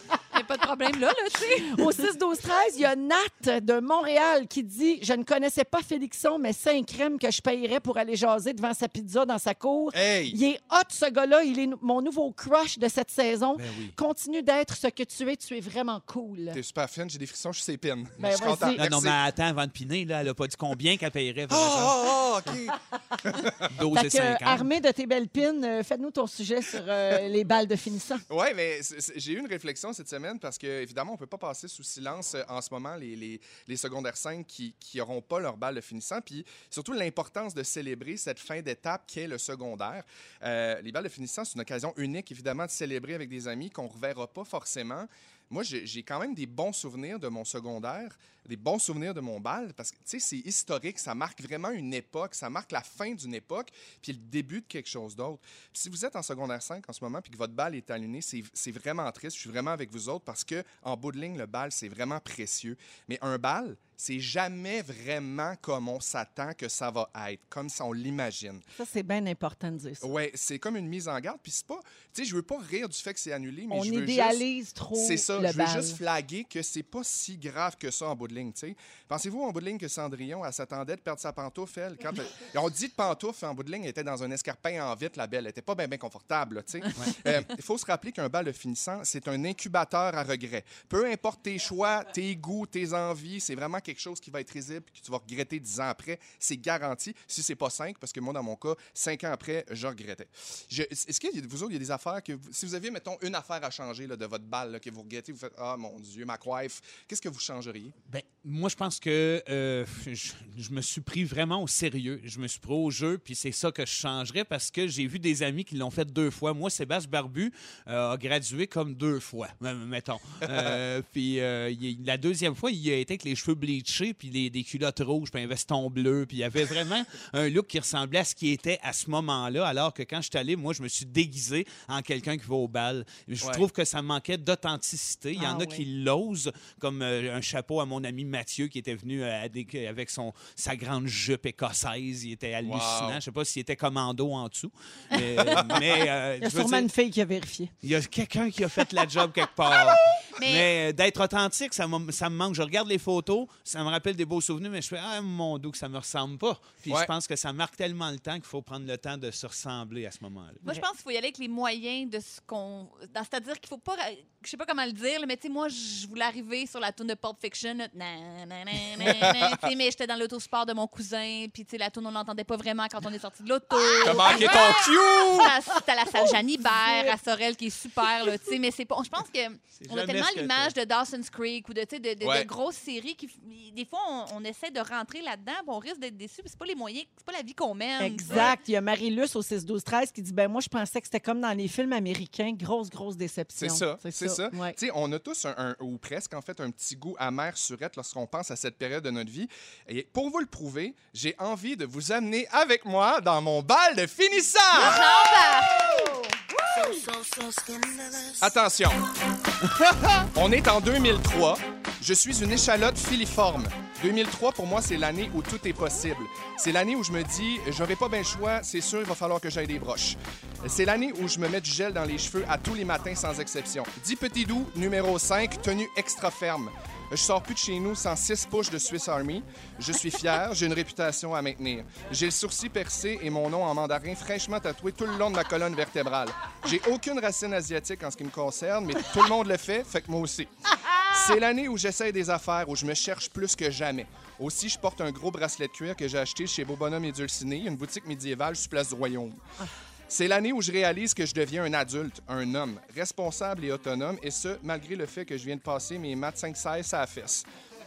pas de problème là, là, tu sais. <laughs> Au 6-12-13, il y a Nat de Montréal qui dit Je ne connaissais pas Félixon, mais c'est un crème que je payerais pour aller jaser devant sa pizza dans sa cour. hey! Il est hot, ce gars-là. Il est mon nouveau crush de cette saison. Ben oui. Continue d'être ce que tu es. Tu es vraiment cool. T'es super fine, j'ai des frissons, je suis ses pines. Ben, je suis content. Non, non, Merci. mais attends, avant de piner, là, elle a pas dit combien qu'elle paierait. Ah, ah, ah, OK. <laughs> 12 Fait et que, euh, 50. armé de tes belles pines, euh, fais-nous ton sujet sur euh, les balles de finissant. Oui, mais j'ai eu une réflexion cette semaine parce que, évidemment, on ne peut pas passer sous silence euh, en ce moment les, secondaires 5 qui n'auront pas leur balle de finissant. Puis surtout l'importance de célébrer cette fin d'étape qu'est le secondaire. Euh, les balles de finissant, c'est une occasion unique, évidemment, de célébrer avec des amis qu'on ne reverra pas forcément. Moi, j'ai quand même des bons souvenirs de mon secondaire, des bons souvenirs de mon bal, parce que, tu sais, c'est historique, ça marque vraiment une époque, ça marque la fin d'une époque, puis le début de quelque chose d'autre. Si vous êtes en secondaire 5 en ce moment, puis que votre balle est allumée, c'est vraiment triste. Je suis vraiment avec vous autres parce que en bout de ligne, le bal, c'est vraiment précieux. Mais un bal, c'est jamais vraiment comme on s'attend que ça va être, comme si on l'imagine. Ça, c'est bien important de dire ça. Ouais, c'est comme une mise en garde. Puis c'est pas, tu sais, je veux pas rire du fait que c'est annulé, mais On je veux juste idéalise trop c'est ça, le je veux bal. juste flaguer que c'est pas si grave que ça en bout de ligne, tu sais. Pensez-vous en bout de ligne que Cendrillon, elle s'attendait de perdre sa pantoufle, elle? Quand elle- on dit de pantoufle, en bout de ligne, elle était dans un escarpin en vitre, la belle. Elle était pas bien confortable, tu sais. Euh, Il faut se rappeler qu'un bal finissant, c'est un incubateur à regret. Peu importe tes choix, tes goûts, tes envies, c'est vraiment quelque chose qui va être risible que tu vas regretter dix ans après. C'est garanti. Si c'est pas cinq, parce que moi, dans mon cas, cinq ans après, je regrettais. Je- Est-ce que vous autres, il y a des affaires que... vous- si vous aviez, mettons, une affaire à changer là, de votre balle, là, que vous regrettez, vous faites « Ah, mon Dieu, ma coiffe », qu'est-ce que vous changeriez? Ben, moi, je pense que euh, je, je me suis pris vraiment au sérieux. Je me suis pris au jeu, puis c'est ça que je changerais parce que j'ai vu des amis qui l'ont fait deux fois. Moi, Sébastien Barbu euh, a gradué comme deux fois, mettons. <laughs> Euh, puis il- la deuxième fois, il a été avec les cheveux bleachés, puis les, des culottes rouges, puis un veston bleu, puis il avait vraiment <laughs> un look qui ressemblait à ce qui était à ce moment-là, alors que quand je suis allé, moi, je me suis déguisé en quelqu'un qui va au bal. Je Ouais. trouve que ça manquait d'authenticité. Il y en Ah a oui. qui l'osent, comme un chapeau à mon ami Mathieu qui était venu euh, avec son, sa grande jupe écossaise. Il était hallucinant. Wow. Je sais pas s'il était commando en dessous. <laughs> Mais, mais, euh, Il y a sûrement dire, une fille qui a vérifié. il y a quelqu'un qui a fait la job quelque part. <laughs> Mais, Mais euh, d'être authentique, ça, me- ça me manque. Je regarde les photos, ça me rappelle des beaux souvenirs, mais je fais Ah, mon doux, que ça me ressemble pas. Puis Ouais. je pense que ça marque tellement le temps qu'il faut prendre le temps de se ressembler à ce moment-là. moi, je pense qu'il faut y aller avec les moyens de ce qu'on. C'est-à-dire qu'il faut pas. Je sais pas comment le dire, mais tu sais, moi, je voulais arriver sur la tourne de Pulp Fiction. là, nan, nan, nan, mais j'étais dans l'autosport de mon cousin, puis tu sais, la tourne, on l'entendait pas vraiment quand on est sorti de l'auto. T'as manqué ton cue! T'as- la salle Jeanne Hibert à Sorel qui est super, là, tu sais, mais c'est pas. Je pense que on a jamais tellement l'image de Dawson's Creek ou de, de, de- de Ouais. grosses séries qui. Des fois, on, on essaie de rentrer là-dedans, on risque d'être déçu, c'est pas les moyens, c'est pas la vie qu'on mène. Exact. Il y a Marie-Luce au 6-12-13 qui dit ben moi, je pensais que c'était comme dans les films américains. Grosse, grosse déception. C'est ça, c'est ça. Ouais. Tu sais, on a tous un, un- ou presque en fait un petit goût amer surette lorsqu'on pense à cette période de notre vie. Et pour vous le prouver, j'ai envie de vous amener avec moi dans mon bal de finissant. Attention. <laughs> On est en 2003. Je suis une échalote filiforme. 2003, pour moi, c'est l'année où tout est possible. C'est l'année où je me dis, j'aurai pas bien le choix, c'est sûr, il va falloir que j'aille des broches. C'est l'année où je me mets du gel dans les cheveux à tous les matins sans exception. 10 petits doux, numéro 5, tenue extra ferme. Je sors plus de chez nous sans 6 push de Swiss Army. Je suis fier, j'ai une réputation à maintenir. J'ai le sourcil percé et mon nom en mandarin fraîchement tatoué tout le long de ma colonne vertébrale. J'ai aucune racine asiatique en ce qui me concerne, mais tout le monde le fait, fait que moi aussi. C'est l'année où j'essaie des affaires, où je me cherche plus que jamais. Aussi, je porte un gros bracelet de cuir que j'ai acheté chez Beau Bonhomme et Dulciné, une boutique médiévale sur Place du Royaume. C'est l'année où je réalise que je deviens un adulte, un homme, responsable et autonome, et ce, malgré le fait que je viens de passer mes maths 5-16 à la fesse.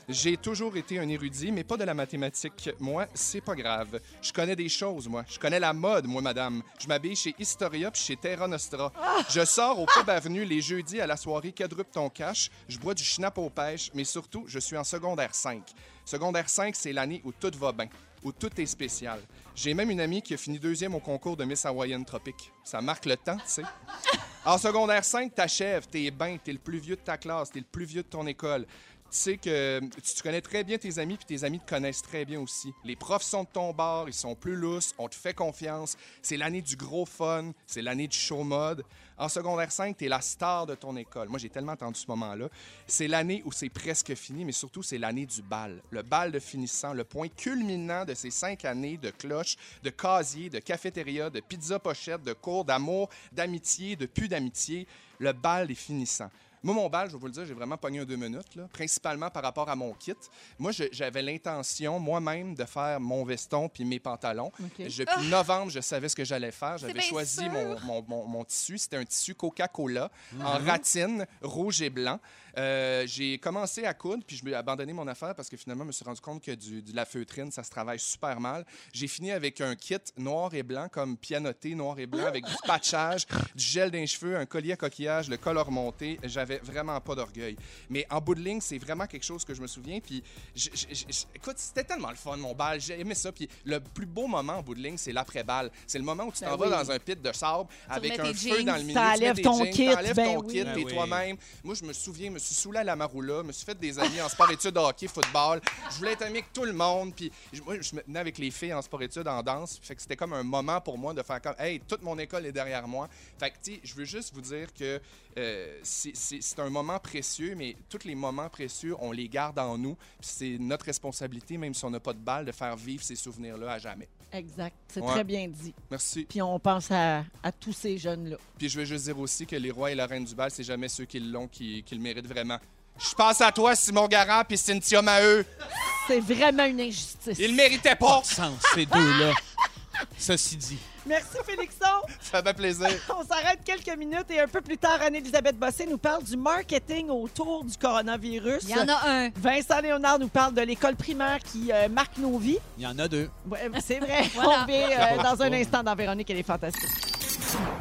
J'ai toujours été un érudit, mais pas de la mathématique. Moi, c'est pas grave. Je connais des choses, moi. Je connais la mode, moi, madame. Je m'habille chez Historia puis chez Terra Nostra. Je sors au Pub Avenue les jeudis à la soirée Quadruple ton cash. Je bois du schnapp aux pêches, mais surtout, je suis en secondaire 5. Secondaire 5, c'est l'année où tout va bien, où tout est spécial. J'ai même une amie qui a fini deuxième au concours de Miss Hawaii Tropique. Ça marque le temps, tu sais. En secondaire 5, t'achèves, t'es bien, t'es le plus vieux de ta classe, t'es le plus vieux de ton école. Tu sais que tu connais très bien tes amis, puis tes amis te connaissent très bien aussi. Les profs sont de ton bord, ils sont plus lousses, on te fait confiance. C'est l'année du gros fun, c'est l'année du show mode. En secondaire 5, t'es la star de ton école. Moi, j'ai tellement attendu ce moment-là. C'est l'année où c'est presque fini, mais surtout, c'est l'année du bal. Le bal de finissant, le point culminant de ces cinq années de cloches, de casier, de cafétéria, de pizza pochette, de cours, d'amour, d'amitié, de plus d'amitié. Le bal est finissant. Moi, mon bal, je vais vous le dire, j'ai vraiment pogné un deux minutes, là, principalement par rapport à mon kit. Moi, j'avais l'intention moi-même de faire mon veston puis mes pantalons. Je- Depuis novembre, je savais ce que j'allais faire. J'avais choisi mon, mon, mon- mon tissu. C'était un tissu Coca-Cola en ratine, rouge et blanc. Euh, j'ai commencé à coudre, puis je me abandonné mon affaire parce que finalement, je me suis rendu compte que du, de la feutrine, ça se travaille super mal. J'ai fini avec un kit noir et blanc, comme pianoté noir et blanc, avec du <gasps> patchage, du gel d'un cheveux, un collier à coquillage, le col remonté. J'avais vraiment pas d'orgueil. Mais en bout de ligne, c'est vraiment quelque chose que je me souviens. Puis, je- je- je- je- écoute, c'était tellement le fun, mon bal. J'ai aimé ça. Puis, le plus beau moment en bout de ligne, c'est l'après-balle. C'est le moment où tu Ben t'en vas oui. dans un pit de sable avec un feu jeans, dans le milieu. tu t'enlèves ton jeans, kit, t'enlèves ben ton oui. kit, Ben t'es oui. toi-même. Moi, je me souviens, me suis saoulé à la Maroula, me suis fait des amis en sport-études, hockey, football. Je voulais être ami avec tout le monde. Puis, je- moi, je me tenais avec les filles en sport-études, en danse. Fait que c'était comme un moment pour moi de faire comme, hey, toute mon école est derrière moi. Fait que, tu je veux juste vous dire que euh, c'est- un moment précieux, mais tous les moments précieux, on les garde en nous. C'est notre responsabilité, même si on n'a pas de balle, de faire vivre ces souvenirs-là à jamais. Exact. C'est Ouais. très bien dit. Merci. Puis on pense à, à tous ces jeunes-là. Puis je veux juste dire aussi que les rois et la reine du bal, c'est jamais ceux qui l'ont qui, qui le méritent vraiment. Je pense à toi, Simon Garand, puis Cynthia Maheu. C'est vraiment une injustice. Ils le méritaient pas. Sens, ces deux-là. Ceci dit. Merci, Félixon. <laughs> Ça fait plaisir. <laughs> On s'arrête quelques minutes et un peu plus tard, Anne-Elisabeth Bossé nous parle du marketing autour du coronavirus. Il y en a un. Vincent Léonard nous parle de l'école primaire qui euh, marque nos vies. Il y en a deux. Ouais, c'est vrai. <laughs> Voilà. On vient euh, dans un instant dans Véronique, elle est fantastique.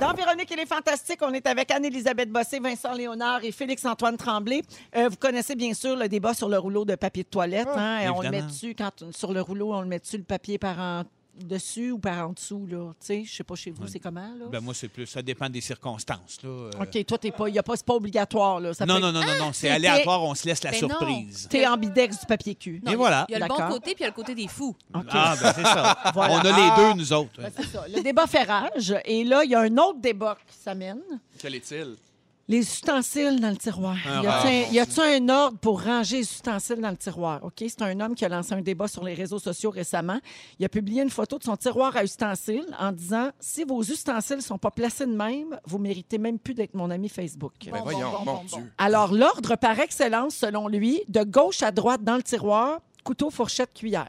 Dans Véronique, elle est fantastique. On est avec Anne-Élisabeth Bossé, Vincent Léonard et Félix-Antoine Tremblay. Euh, vous connaissez bien sûr le débat sur le rouleau de papier de toilette. hein? Et on le met dessus, quand, sur le rouleau, on le met dessus le papier par en dessus ou par en dessous. Là. Tu sais, je sais pas chez vous, c'est comment. Là? Ben moi, c'est plus. Ça dépend des circonstances. Là. Euh, OK, toi, t'es pas, y a pas, c'est pas obligatoire. Là. Ça non, non, être- non, non, non, c'est c'était- aléatoire, on se laisse la Ben surprise. T'es ambidex du papier cul. Non, Et il y a- voilà. Il y a le bon côté puis il y a le côté des fous. OK. Ah, ben c'est ça. Voilà. <laughs> On a les deux, nous autres. Ben, c'est ça. Le débat fait rage. Et là, il y a un autre débat qui s'amène. Quel est-il? Les ustensiles dans le tiroir. Y a-t-il un, mon y a-t-il un ordre pour ranger les ustensiles dans le tiroir? OK? C'est un homme qui a lancé un débat sur les réseaux sociaux récemment. Il a publié une photo de son tiroir à ustensiles en disant Si vos ustensiles ne sont pas placés de même, vous méritez même plus d'être mon ami Facebook. Ben Bon, voyons, bon, mon bon. Dieu. Alors, l'ordre par excellence, selon lui, de gauche à droite dans le tiroir, couteau, fourchette, cuillère.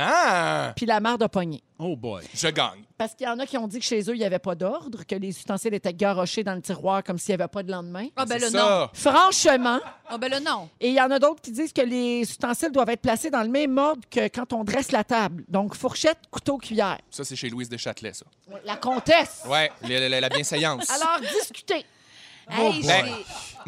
Ah! Puis la mère de poignée. Oh boy. Je gagne. Parce qu'il y en a qui ont dit que chez eux, il n'y avait pas d'ordre, que les ustensiles étaient garochés dans le tiroir comme s'il n'y avait pas de lendemain. Ah ben là, non. Franchement, Ah ben là, non. et il y en a d'autres qui disent que les ustensiles doivent être placés dans le même ordre que quand on dresse la table. Donc, fourchette, couteau, cuillère. Ça, c'est chez Louise Deschâtelet, ça. La comtesse. Ouais, la, la- la bienséance. Alors, discutez. Hey, Ben, j'ai-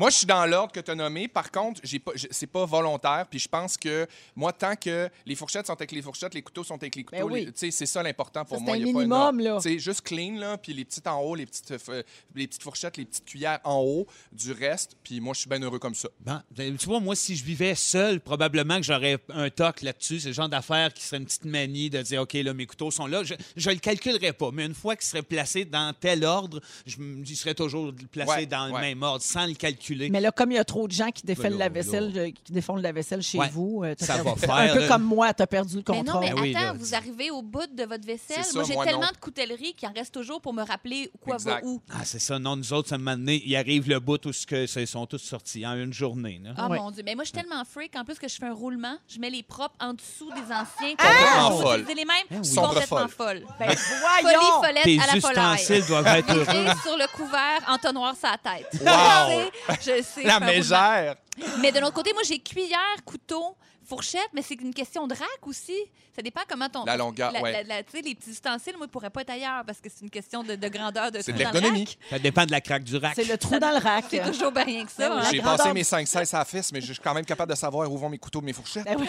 Moi, je suis dans l'ordre que tu as nommé. Par contre, j'ai pas, je- c'est pas volontaire. Puis je pense que moi, tant que les fourchettes sont avec les fourchettes, les couteaux sont avec les couteaux, Ben oui. les- tu sais, c'est ça l'important pour Ça, moi. c'est un Il y a pas minimum, ordre. là. Tu sais, juste clean, là, puis les petites en haut, les petites, euh, les petites fourchettes, les petites cuillères en haut du reste. Puis moi, je suis bien heureux comme ça. Bon, ben, tu vois, moi, si je vivais seul, probablement que j'aurais un toc là-dessus. C'est le genre d'affaire qui serait une petite manie de dire, OK, là, mes couteaux sont là. Je ne le calculerais pas, mais une fois qu'ils seraient placés dans tel ordre, je ils seraient toujours placés Ouais, dans le ouais. même ordre, sans le calculer. Mais là, comme il y a trop de gens qui défont là, la vaisselle, euh, qui défont la vaisselle chez Ouais, vous, euh, ça perdu- va <laughs> faire, Un peu là. comme moi, tu as perdu le Mais non, contrôle. mais oui, attends, là, vous arrivez au bout de votre vaisselle. Ça, moi, j'ai tellement non. de coutellerie qu'il en reste toujours pour me rappeler quoi Exact. va où. Ah, c'est ça. Non, nous autres, ça m'a donné. Il arrive le bout où ce que, ils sont tous sortis en une journée. là. Ah mon Dieu. Mais moi, je suis tellement freak. En plus que je fais un roulement, je mets les propres en dessous des anciens. Complètement folle. utilisez les mêmes? oui. Sombre Complètement folle. folle. Ben, Folie voyons! follette Tes à la follaire. ustensiles doivent être heureux. Sur le couvert, entonnoir sa tête. Wow! Je sais, La mégère! Mais de l'autre côté, moi, j'ai cuillère, couteau, fourchette, mais c'est une question de rack aussi. Ça dépend comment ton. La longueur, la- ouais. la- la- tu sais, les petits ustensiles, moi, ils pourraient pas être ailleurs parce que c'est une question de, de grandeur de C'est de rack. Ça dépend de la craque du rack. C'est le trou dans le rack. C'est toujours bien rien que ça. Ben hein. J'ai passé mes 5 16 à la fesse, mais je suis quand même capable de savoir où vont mes couteaux et mes fourchettes. Ben oui.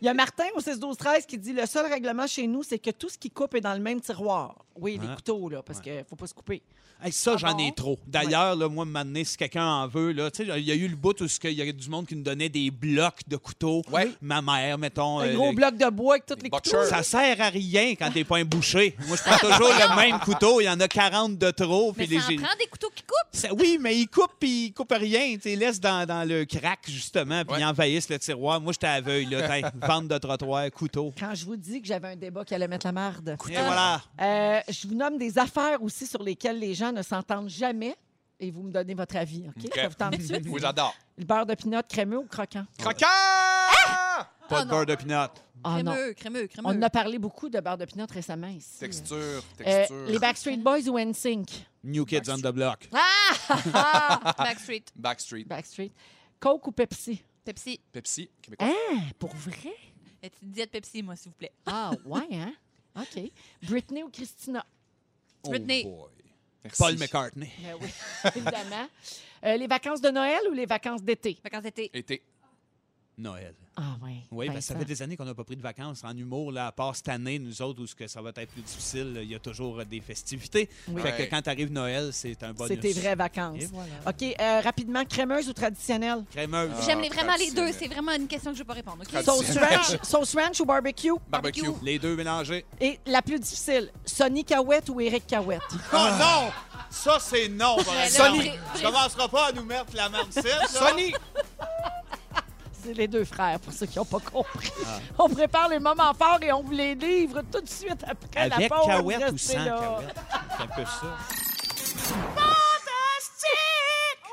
Il y a Martin au 6 12 13 qui dit le seul règlement chez nous, c'est que tout ce qui coupe est dans le même tiroir. Oui, les Hein? couteaux, là, parce qu'il ne faut pas se couper. Hey, ça, Ah j'en bon? ai trop. D'ailleurs, là, moi, m'amener, si quelqu'un en veut, là, tu sais, il y a eu le bout où il y a du monde qui nous donnait des blocs de couteaux. Ouais. Ma mère, mettons. Un euh, gros bloc de bois avec tous les couteaux. Ça sert à rien quand t'es pas un boucher. Moi, je prends toujours le même couteau. Il y en a 40 de trop. Mais les- ça en prend des couteaux qui coupent. Ça- oui, mais ils coupent puis ils coupent rien. Ils laissent dans, dans le crack, justement, puis Ouais. ils envahissent le tiroir. Moi, j'étais aveugle. Là, <laughs> vente de trottoir, couteau. Quand je vous dis que j'avais un débat qui allait mettre la marde. Et voilà. Euh, je vous nomme des affaires aussi sur lesquelles les gens ne s'entendent jamais et vous me donnez votre avis. OK? Ça vous tente de? <laughs> Oui, j'adore. Le beurre de pinot crémeux ou croquant? Croquant! Pas Ah, de beurre de pinot. Ah non. Crémeux, crémeux, crémeux. On en a parlé beaucoup de beurre de pinot récemment ici. Texture, Euh, texture. les Backstreet Boys ou NSYNC? New Kids on the Block. Ah! Backstreet. <laughs> Backstreet. Backstreet. Coke ou Pepsi? Pepsi. Pepsi, québécois. Hein? Pour vrai? Et tu diète Pepsi, moi, s'il vous plaît? Ah, ouais, hein? OK. Britney ou Christina? Britney. Oh boy. Merci. Paul McCartney. Ben oui, <laughs> évidemment. Euh, les vacances de Noël ou les vacances d'été? Vacances d'été. Été. Noël. Ah, oui. Oui, parce que ça fait des années qu'on n'a pas pris de vacances en humour, là, à part cette année, nous autres, où ce que ça va être plus difficile, il y a toujours euh, des festivités. Oui. Fait que quand arrive Noël, c'est un bonus. C'est tes vraies vacances. Voilà. OK, euh, rapidement, crémeuse ou traditionnelle? Crémeuse. Ah. J'aime les- vraiment les deux. C'est vraiment une question que je ne vais pas répondre. OK? Traditionnel. Sauce ranch, sauce ranch ou barbecue? Barbecue. Les deux mélangés. Et la plus difficile, Sonny Cahouette ou Éric Cahouette? Oh non! Ça, c'est non, par là, exemple. Sonny. Tu commenceras pas à nous mettre la merde Sonny! C'est les deux frères, pour ceux qui n'ont pas compris. Ah. <laughs> On prépare les moments forts et on vous les livre tout de suite après Avec la pause. cahouette ou sans. C'est un peu ça.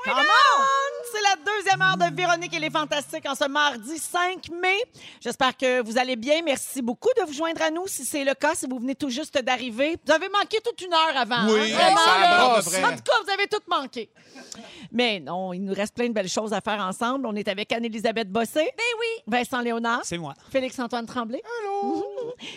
Come on! La deuxième heure de Véronique et les Fantastiques en ce mardi 5 mai. J'espère que vous allez bien. Merci beaucoup de vous joindre à nous. Si c'est le cas, si vous venez tout juste d'arriver, vous avez manqué toute une heure avant. Oui, hein? Vraiment, ça là. En tout cas, vous avez tout manqué. Mais non, il nous reste plein de belles choses à faire ensemble. On est avec Anne-Élisabeth Bossé. Ben oui. Vincent Léonard. C'est moi. Félix-Antoine Tremblay. Allô?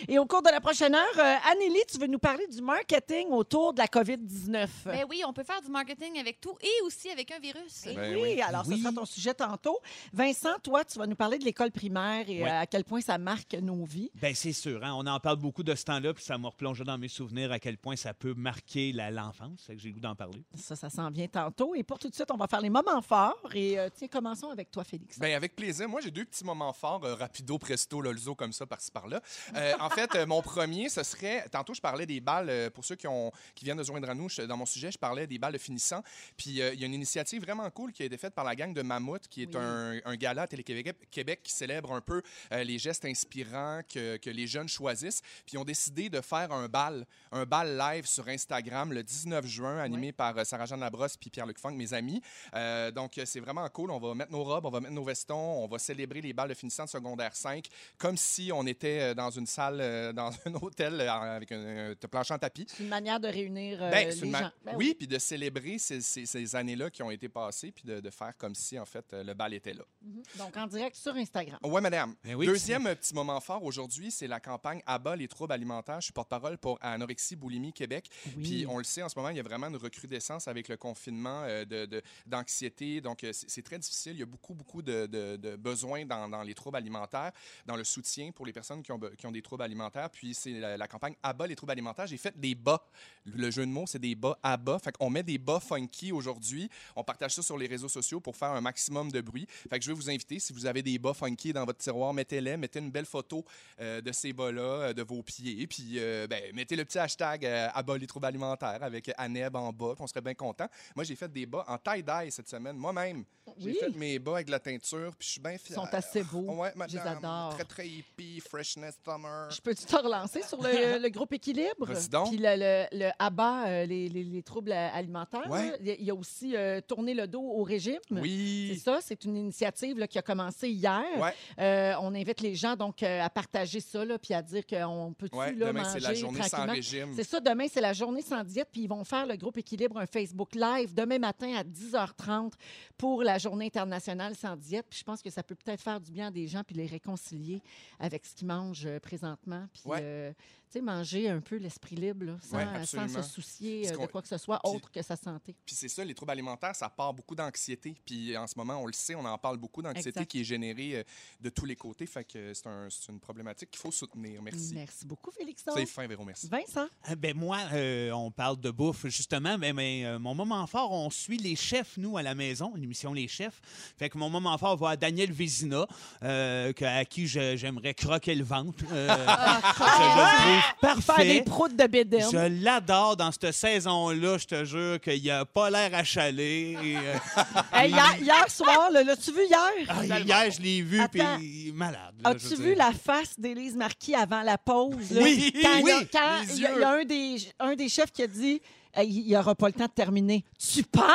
Et au cours de la prochaine heure, euh, Annélie, tu veux nous parler du marketing autour de la COVID-19. Ben oui, on peut faire du marketing avec tout et aussi avec un virus. Eh Ben oui, oui. alors Oui. ce sera ton sujet tantôt. Vincent, toi, tu vas nous parler de l'école primaire et Oui. euh, à quel point ça marque nos vies. Ben c'est sûr, hein? on en parle beaucoup de ce temps-là, puis ça m'a replongé dans mes souvenirs à quel point ça peut marquer la- l'enfance. Fait que j'ai le goût d'en parler. Ça, ça s'en vient tantôt. Et pour tout de suite, on va faire les moments forts. Et euh, tiens, commençons avec toi, Félix. Ben avec plaisir. Moi, j'ai deux petits moments forts, euh, rapido, presto, lolzo, comme ça, par-ci, par-là. Euh, en fait, euh, mon premier, ce serait... Tantôt, je parlais des balles, euh, pour ceux qui, ont, qui viennent de joindre à nous, je- dans mon sujet, je parlais des balles de finissant. Puis, euh, il y a une initiative vraiment cool qui a été faite par la gang de Mammouth, qui est Oui. un, un gala à Télé-Québec Québec qui célèbre un peu euh, les gestes inspirants que, que les jeunes choisissent. Puis, ils ont décidé de faire un bal, un bal live sur Instagram le 19 juin, animé par euh, Sarah-Jeanne Labrosse puis Pierre-Luc Funk, mes amis. Euh, donc, c'est vraiment cool. On va mettre nos robes, on va mettre nos vestons, on va célébrer les balles de finissant de secondaire 5 comme si on était dans une salle, dans <laughs> un hôtel avec un, un plancher en tapis. C'est une manière de réunir euh, Ben, les gens. Ben oui, puis de célébrer ces, ces- ces années-là qui ont été passées, puis de, de faire comme si, en fait, euh, le bal était là. Mhm. Donc, en direct sur Instagram. Oui, madame. Ben oui, Deuxième euh, petit moment fort aujourd'hui, c'est la campagne Abat les troubles alimentaires. Je suis porte-parole pour Anorexie Boulimie Québec. Oui. Puis on le sait, en ce moment, il y a vraiment une recrudescence avec le confinement euh, de- de- d'anxiété. Donc, euh, c'est très difficile. Il y a beaucoup, beaucoup de, de- de besoins dans, dans les troubles alimentaires, dans le soutien pour les personnes qui ont, qui ont des troubles alimentaires. Puis c'est la, la campagne Abat les troubles alimentaires. J'ai fait des bas. Le jeu de mots, c'est des bas à bas. Fait qu'on met des bas funky aujourd'hui. On partage ça sur les réseaux sociaux pour faire un maximum de bruit. Fait je vais vous inviter, si vous avez des bas funky dans votre tiroir, mettez-les, mettez une belle photo euh, de ces bas-là, euh, de vos pieds. Puis euh, ben, mettez le petit hashtag Abat les troubles alimentaires avec Aneb en bas, on serait bien content. Moi, j'ai fait des bas en tie-dye cette semaine, moi-même. J'ai Oui. fait mes bas avec de la teinture, puis je suis bien Ils fier. sont assez beaux. Ouais, Je les adore. Très, très hippie, freshness, summer. Je peux-tu te relancer sur le, <laughs> le groupe Équilibre? Puis le, le, le ABA, euh, les, les- les troubles alimentaires. Ouais. Il y a- aussi euh, tourner le dos au régime. C'est Oui. ça, c'est une initiative là, qui a commencé hier. Ouais. Euh, on invite les gens donc euh, à partager ça là, puis à dire qu'on peut-tu Ouais, là, demain, manger c'est la journée sans régime. C'est ça, demain, c'est la journée sans diète, puis ils vont faire le groupe Équilibre, un Facebook Live, demain matin à 10h30 pour la journée journée internationale sans diète. Puis je pense que ça peut peut-être faire du bien à des gens puis les réconcilier avec ce qu'ils mangent euh, présentement. Puis, Ouais. euh, sais, manger un peu l'esprit libre, là, sans, Ouais, sans absolument. se soucier euh, de quoi que ce soit Puis- autre que sa santé. Puis c'est ça, les troubles alimentaires, ça part beaucoup d'anxiété. Puis en ce moment, on le sait, on en parle beaucoup d'anxiété qui est générée euh, de tous les côtés. Fait que c'est un- c'est une problématique qu'il faut soutenir. Merci. Merci beaucoup, Félixon. C'est fin, Véro, merci. Vincent, Ah, Ben moi, euh, on parle de bouffe, justement. Ben, ben, euh, mon moment fort, on suit les chefs, nous, à la maison, l'émission Les Chefs. Fait que mon moment fort va à Daniel Vézina, euh, à qui je- j'aimerais croquer le ventre. Euh, je, je trouve faire des parfait. proutes de bédaine. Je l'adore dans cette saison-là, je te jure qu'il a pas l'air achalé. Et, euh, <laughs> Hey, hier, hier soir, l'as-tu vu hier? ah, hier, je l'ai vu, puis malade. là, je As-tu vu la face d'Élise Marquis avant la pause? là? Oui, Quand il y a- oui, quand il y a, il y a un des, un des chefs qui a dit il n'y aura pas le temps de terminer. Tu penses?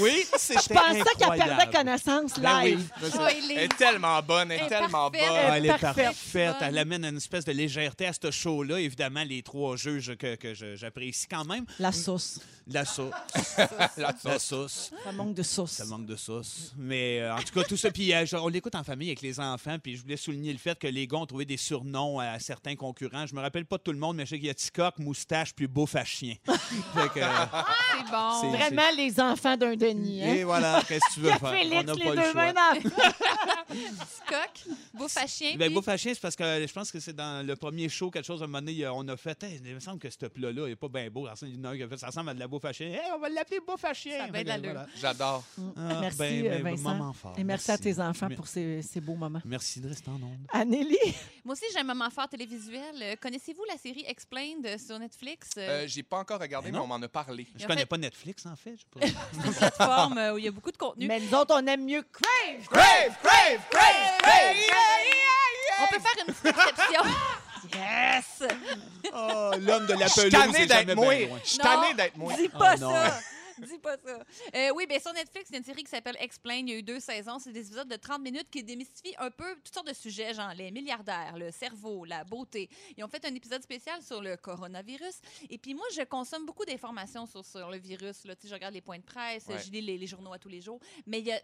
Oui, Je c'était pensais qu'elle perdait connaissance Ben oui. live. Oh, Elle est- tellement bonne, elle est Elle est tellement parfaite. bonne. Ah, elle est Parfaite. parfaite. Elle amène une espèce de légèreté à ce show-là. Évidemment, les trois juges que, que je- j'apprécie quand même. La sauce. <laughs> La sauce. La La sauce. sauce. Ça manque de sauce. Ça manque de sauce. Mais euh, en tout cas, tout ça. Puis euh, on l'écoute en famille avec les enfants. Puis je voulais souligner le fait que les gars ont trouvé des surnoms à certains concurrents. Je me rappelle pas de tout le monde, mais je sais qu'il y a Ticoc, Moustache, puis Bouffe à chien. <laughs> Euh, C'est bon. C'est- Vraiment les enfants d'un Denis. et Hein? voilà, qu'est-ce que tu veux faire? On n'a les pas le choix. <laughs> bouffe à chien. Ben, puis- bouffe à chien, c'est parce que je pense que c'est dans le premier show, quelque chose, à un moment donné, on a fait. Hey, il me semble que ce plat-là n'est pas bien beau. Alors, il y en a un qui a fait, ça ressemble à de la bouffe à chien. Hey, on va l'appeler bouffe à chien. Ça voilà. J'adore. Ah, Merci, ben, euh, ben, Vincent. moment fort. Et merci, à tes enfants pour ces, ces beaux moments. Merci de rester en onde. Anélie, <laughs> Moi aussi, j'ai un moment fort télévisuel. Euh, Connaissez-vous la série Explained euh, sur Netflix? Euh, J'ai pas encore regardé, Ben mais non. on m'en a parlé. Je en connais fait- pas Netflix, en fait. Je sais pas. <laughs> C'est une plateforme où il y a beaucoup de contenu. mais nous autres, on aime mieux Crave. Crave, crave, crave, crave! On peut faire une petite exception. <laughs> yes! oh, l'homme de la Je suis pelouse, tanné c'est d'être jamais moi. bien loin. Je suis Non. tanné d'être moi. Dis pas Oh non. ça! <laughs> Dis pas ça. Euh, oui, bien sur Netflix, il y a une série qui s'appelle Explain. Il y a eu deux saisons. C'est des épisodes de 30 minutes qui démystifient un peu toutes sortes de sujets, genre les milliardaires, le cerveau, la beauté. Ils ont fait un épisode spécial sur le coronavirus. Et puis moi, je consomme beaucoup d'informations sur, sur le virus. Là. Tu sais, Je regarde les points de presse, Ouais. je lis les, les journaux à tous les jours. Mais il y a,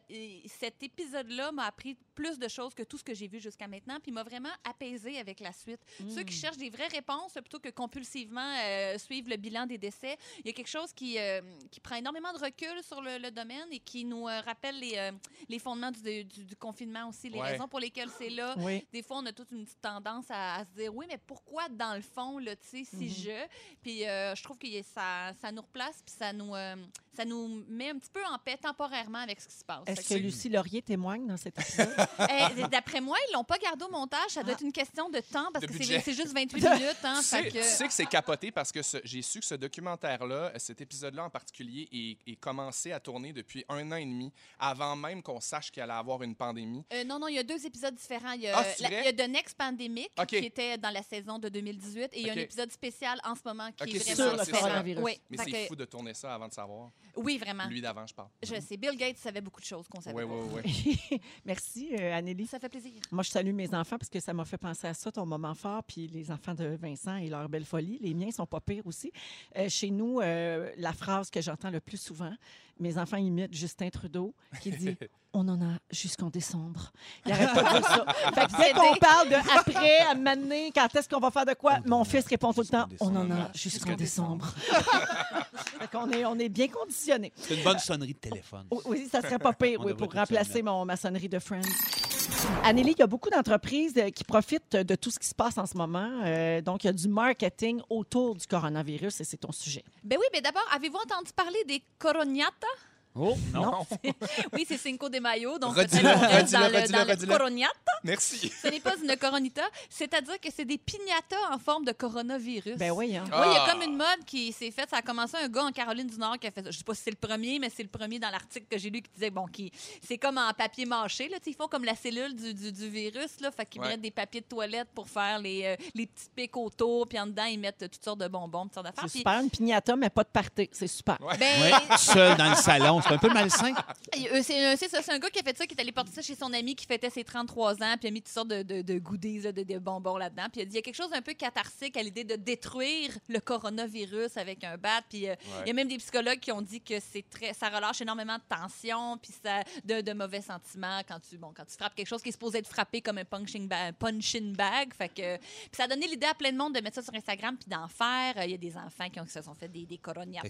cet épisode-là m'a appris plus de choses que tout ce que j'ai vu jusqu'à maintenant. Puis m'a vraiment apaisé avec la suite. Ceux qui cherchent des vraies réponses plutôt que compulsivement euh, suivre le bilan des décès, il y a quelque chose qui, euh, qui prend énormément de recul sur le, le domaine et qui nous euh, rappelle les, euh, les fondements du, du- du confinement aussi, les Ouais. raisons pour lesquelles c'est là. Oui. Des fois, on a toute une petite tendance à, à se dire oui, mais pourquoi dans le fond, là, tu sais, si Mhm. je? Puis euh, je trouve que ça, ça nous replace, puis ça nous, euh, ça nous met un petit peu en paix temporairement avec ce qui se passe. Est-ce que Lucie Laurier témoigne dans cet épisode? <laughs> eh, D'après moi, ils l'ont pas gardé au montage. Ça doit être une question de temps parce De que c'est juste 28 minutes. Hein, Tu sais, que- tu sais que c'est capoté parce que j'ai su que ce documentaire-là, cet épisode-là en particulier, est, est commencé à tourner depuis un an et demi, avant même qu'on sache qu'il allait avoir une pandémie. Euh, non, non, il y a deux épisodes différents. Il y a, Ah, la- il y a The Next Pandemic, qui était dans la saison de 2018, et il y a un épisode spécial en ce moment qui OK, est c'est vraiment Sur le coronavirus. Oui, Mais c'est que- fou de tourner ça avant de savoir. Oui, vraiment. Lui d'avant, je parle. Je sais, Bill Gates savait beaucoup de choses qu'on savait Oui, pas. oui, oui. <laughs> <laughs> Merci, euh, Anélie. Ça fait plaisir. Moi, je salue mes enfants parce que ça m'a fait penser à ça, ton moment fort, puis les enfants de Vincent et leur belle folie. Les miens sont pas pires aussi. Euh, chez nous, euh, la phrase que j'entends le plus souvent, mes enfants imitent Justin Trudeau qui dit <laughs> On en a jusqu'en décembre. Il arrête pas de dire ça. <laughs> Fait que dès qu'on parle de après, à m'amener, quand est-ce qu'on va faire de quoi, mon fils répond tout le temps On en a jusqu'en décembre. <laughs> fait qu'on est, on est bien conditionnés. C'est une bonne sonnerie de téléphone. Oui, ça serait pas pire oui, pour remplacer mon maçonnerie de Friends. Anélie, il y a beaucoup d'entreprises euh, qui profitent de tout ce qui se passe en ce moment. Euh, donc, il y a du marketing autour du coronavirus et c'est ton sujet. Ben oui, mais d'abord, avez-vous entendu parler des corognata? Oh, non. <laughs> Oui, c'est Cinco de Mayo, donc peut-être dans le-. Merci. <laughs> Ce n'est pas une coronita, c'est-à-dire que c'est des piñatas en forme de coronavirus. Ben oui, hein? Oui, il y a Ah. comme une mode qui s'est faite. Ça a commencé un gars en Caroline du Nord qui a fait ça. Je sais pas si c'est le premier, mais c'est le premier dans l'article que j'ai lu qui disait bon, qui c'est comme en papier mâché. Là, ils font comme la cellule du, du, du virus. Là, fait qu'ils Ouais. mettent des papiers de toilette pour faire les, euh, les petits pics autour. Puis en dedans, ils mettent toutes sortes de bonbons, toutes sortes d'affaires. C'est super, une pignata, mais pas de party. C'est super. Ouais. ben, Ouais, seul dans le salon. C'est un peu malsain. <laughs> Euh, C'est euh, c'est ça, c'est un gars qui a fait ça, qui est allé porter ça chez son ami qui fêtait ses 33 ans. Puis il a mis toutes sortes de, de, de goodies, là, de, de bonbons là-dedans. Puis il a dit il y a quelque chose d'un peu catharsique à l'idée de détruire le coronavirus avec un bat. Puis euh, il y a même des psychologues qui ont dit que c'est très, ça relâche énormément de tension, puis ça, de, mauvais sentiments quand tu, bon, quand tu frappes quelque chose qui est supposé être frappé comme un punching bag, punching bag. Fait que, puis ça a donné l'idée à plein de monde de mettre ça sur Instagram puis d'en faire. Euh, Il y a des enfants qui, ont, qui se sont fait des, des.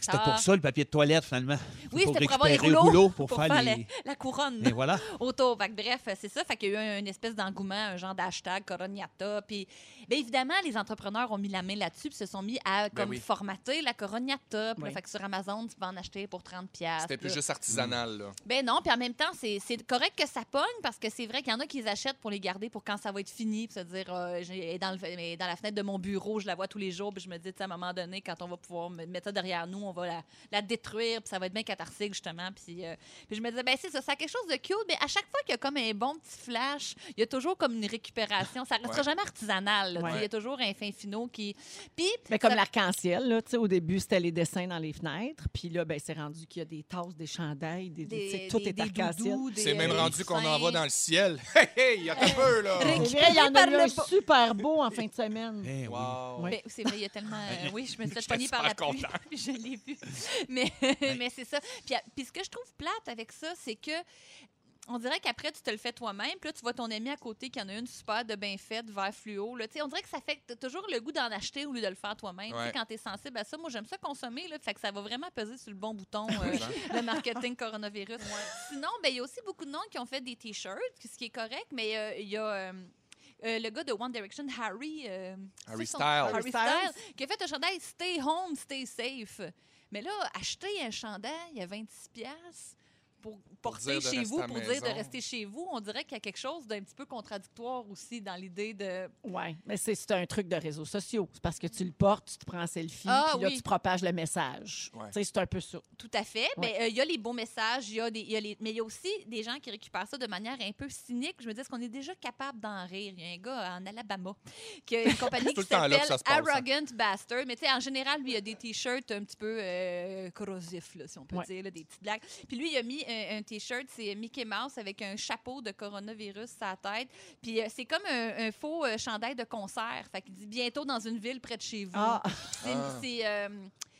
C'était pour ça le papier de toilette, finalement. Oui, pour c'était pour avoir les rouleaux, rouleau pour, faire, la, les... la couronne Et voilà. <laughs> autour. Bref, c'est ça. Fait qu'il y a eu une espèce d'engouement, un genre d'hashtag Coroniata. Puis, bien évidemment, les entrepreneurs ont mis la main là-dessus puis se sont mis à comme oui. formater la Coroniata. Puis là, Oui. fait que sur Amazon, tu peux en acheter pour 30 pièces. C'était plus juste artisanal, là. Ben non, puis en même temps, c'est c'est correct que ça pogne parce que c'est vrai qu'il y en a qui les achètent pour les garder pour quand ça va être fini, puis se dire, euh, j'ai- est dans, le, dans la fenêtre de mon bureau, je la vois tous les jours, puis je me dis, à un moment donné, quand on va pouvoir me- mettre ça derrière nous, on va la, la détruire, puis ça va être bien catharsique, justement. Puis, euh, puis je me disais, ben c'est ça, ça a quelque chose de cute, mais à chaque fois qu'il y a comme un bon petit flash, il y a toujours comme une récupération. Ça restera Ouais. jamais artisanal, là, il y a toujours un fin finot qui. Puis. Mais comme ça- l'arc-en-ciel, là, tu sais, au début, c'était les dessins dans les fenêtres. Puis là, ben, c'est rendu qu'il y a des tasses, des chandails, des, tout des- est arc-en-ciel. C'est même euh, rendu qu'on coussins. envoie dans le ciel. <laughs> Hey, hey, il y a un peu, là. Vrai, il y en a eu un super beau en fin de semaine. Eh oui. Wow. Oui. Ben, c'est vrai, il y a tellement. euh, oui, je me <laughs> suis pogner par la pluie. <laughs> je l'ai vu. Mais, mais c'est ça. Puis ce que je trouve plate avec ça, c'est que. On dirait qu'après, tu te le fais toi-même. Puis là, tu vois ton ami à côté qui en a une super de bien faite, vert fluo. Là. Tu sais, On dirait que ça fait que tu as toujours le goût d'en acheter au lieu de le faire toi-même. Ouais. Quand tu es sensible à ça, moi, j'aime ça consommer. Là, fait que ça va vraiment peser sur le bon bouton, euh, <laughs> le marketing coronavirus. Sinon, ben, il y a aussi beaucoup de monde qui ont fait des T-shirts, ce qui est correct, mais euh, il y a. euh, euh, le gars de One Direction, Harry. euh, Harry Styles. Harry Styles, qui a fait un chandail Stay Home, Stay Safe. Mais là, acheter un chandail à 26$ piastres pour porter chez rester vous, pour dire de rester chez vous, on dirait qu'il y a quelque chose d'un petit peu contradictoire aussi dans l'idée de. Oui, mais c'est un truc de réseaux sociaux. C'est parce que tu le portes, tu te prends en selfie, Ah, puis là, oui. tu propages le message. Ouais. Tu sais, c'est un peu ça. Tout à fait. Mais euh, il y a les beaux messages, il y a des, il y a les, mais il y a aussi des gens qui récupèrent ça de manière un peu cynique. Je me dis, est-ce qu'on est déjà capable d'en rire? Il y a un gars en Alabama qui a une compagnie <laughs> qui que s'appelle passe, hein. Arrogant Bastard. Mais tu sais, en général, lui, il a des t-shirts un petit peu euh, corrosifs, là, si on peut Ouais. dire, là, des petites blagues. Puis lui, il a mis un, un t-shirt, c'est Mickey Mouse avec un chapeau de coronavirus sur sa tête. Puis euh, c'est comme un, un faux euh, chandail de concert. Fait qu'il dit bientôt dans une ville près de chez vous. Ah, C'est- Ah.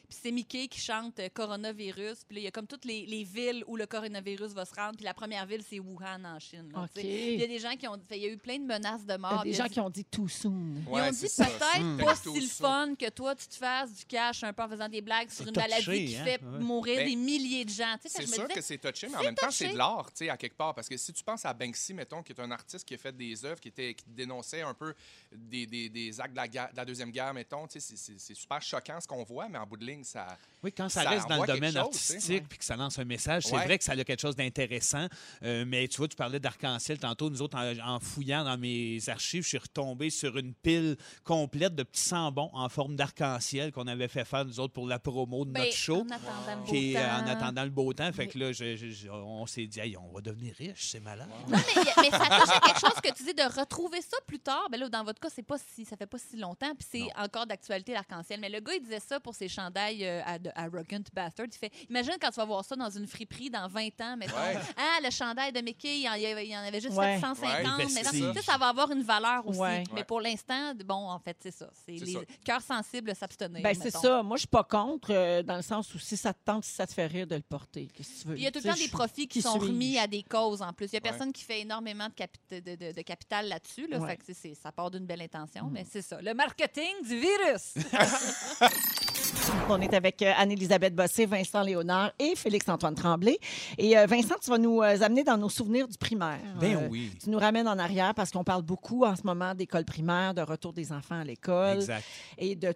C'est puis c'est Mickey qui chante euh, coronavirus. Puis là, il y a comme toutes les, les villes où le coronavirus va se rendre. Puis la première ville, c'est Wuhan en Chine. Il y a des gens qui ont. Il y a eu plein de menaces de Il y mort. a des gens dit- qui ont dit too soon. ils ont dit peut-être pas Tout si le fun que toi, tu te fasses du cash un peu en faisant des blagues sur une touché, maladie qui hein? fait Ouais. mourir Ben, des milliers de gens. C'est sûr disais, que c'est touché, mais en même temps, c'est de l'art, tu sais, à quelque part. Parce que si tu penses à Banksy, mettons, qui est un artiste qui a fait des œuvres qui, étaient, qui dénonçaient un peu des, des- des actes de la, guerre- de la Deuxième Guerre, mettons, c'est super choquant ce qu'on voit, mais en bout de ligne, ça. Oui, quand ça, Ça reste dans le domaine chose, artistique puis que ça lance un message, c'est Ouais. vrai que ça a quelque chose d'intéressant. Euh, mais tu vois, tu parlais d'arc-en-ciel tantôt. Nous autres, en, en fouillant dans mes archives, je suis retombé sur une pile complète de petits sambons en forme d'arc-en-ciel qu'on avait fait faire, nous autres, pour la promo de ben, notre show. En attendant le beau euh, en temps. attendant le beau temps. Fait que là, je- je- je- on s'est dit, Hey, on va devenir riche, c'est malade. Non, mais, ça touche à quelque chose que tu dis de retrouver ça plus tard. Ben là, dans votre cas, c'est pas si, ça fait pas si longtemps, puis c'est encore d'actualité l'arc-en-ciel. Mais le gars, il disait ça pour ses chandails euh, à- de Arrogant Bastard. Il fait Imagine quand tu vas voir ça dans une friperie dans 20 ans, mettons. Ouais. Ah, le chandail de Mickey, il y en, il y avait- il y en avait juste Ouais. 750. Ouais, mais ça va avoir une valeur aussi. Ouais. Mais Ouais. pour l'instant, bon, en fait, c'est ça. C'est les cœurs sensibles s'abstenir. Ben, c'est ça. Moi, je suis pas contre, euh, dans le sens où si ça te tente, si ça te fait rire de le porter. Qu'est-ce que tu veux? Puis il y a tout le temps des profits qui qui sont remis à des causes en plus. Il n'y a Ouais. personne qui fait énormément de, capi- de, de- de capital là-dessus. Là, Ouais. Fait que ça part d'une belle intention, Mm. mais c'est ça. Le marketing du virus. <laughs> On est avec euh, Anne-Élisabeth Bossé, Vincent Léonard et Félix-Antoine Tremblay. Et euh, Vincent, tu vas nous euh, amener dans nos souvenirs du primaire. Ben Euh, oui. Tu nous ramènes en arrière parce qu'on parle beaucoup en ce moment d'école primaire, de retour des enfants à l'école Exact. et de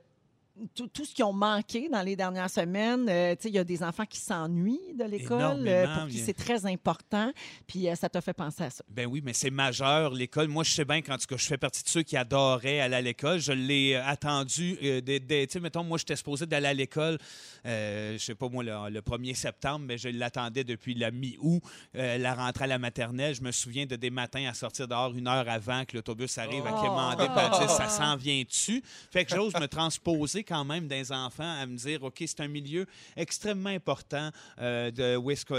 tout, tout ce qui ont manqué dans les dernières semaines. Euh, il y a des enfants qui s'ennuient de l'école, euh, pour qui c'est très important. Puis euh, ça t'a fait penser à ça. Ben oui, mais c'est majeur, l'école. Moi, je sais bien qu'en tout cas, je fais partie de ceux qui adoraient aller à l'école. Je l'ai euh, attendu. tu sais, mettons, moi, j'étais supposé d'aller à l'école, je sais pas moi, le, le 1er septembre, mais je l'attendais depuis la mi-août, la rentrée à la maternelle. Je me souviens de des matins à sortir dehors une heure avant que l'autobus arrive à Oh. à dire ça s'en vient dessus. Fait que j'ose me transposer quand même des enfants à me dire, OK, c'est un milieu extrêmement important euh,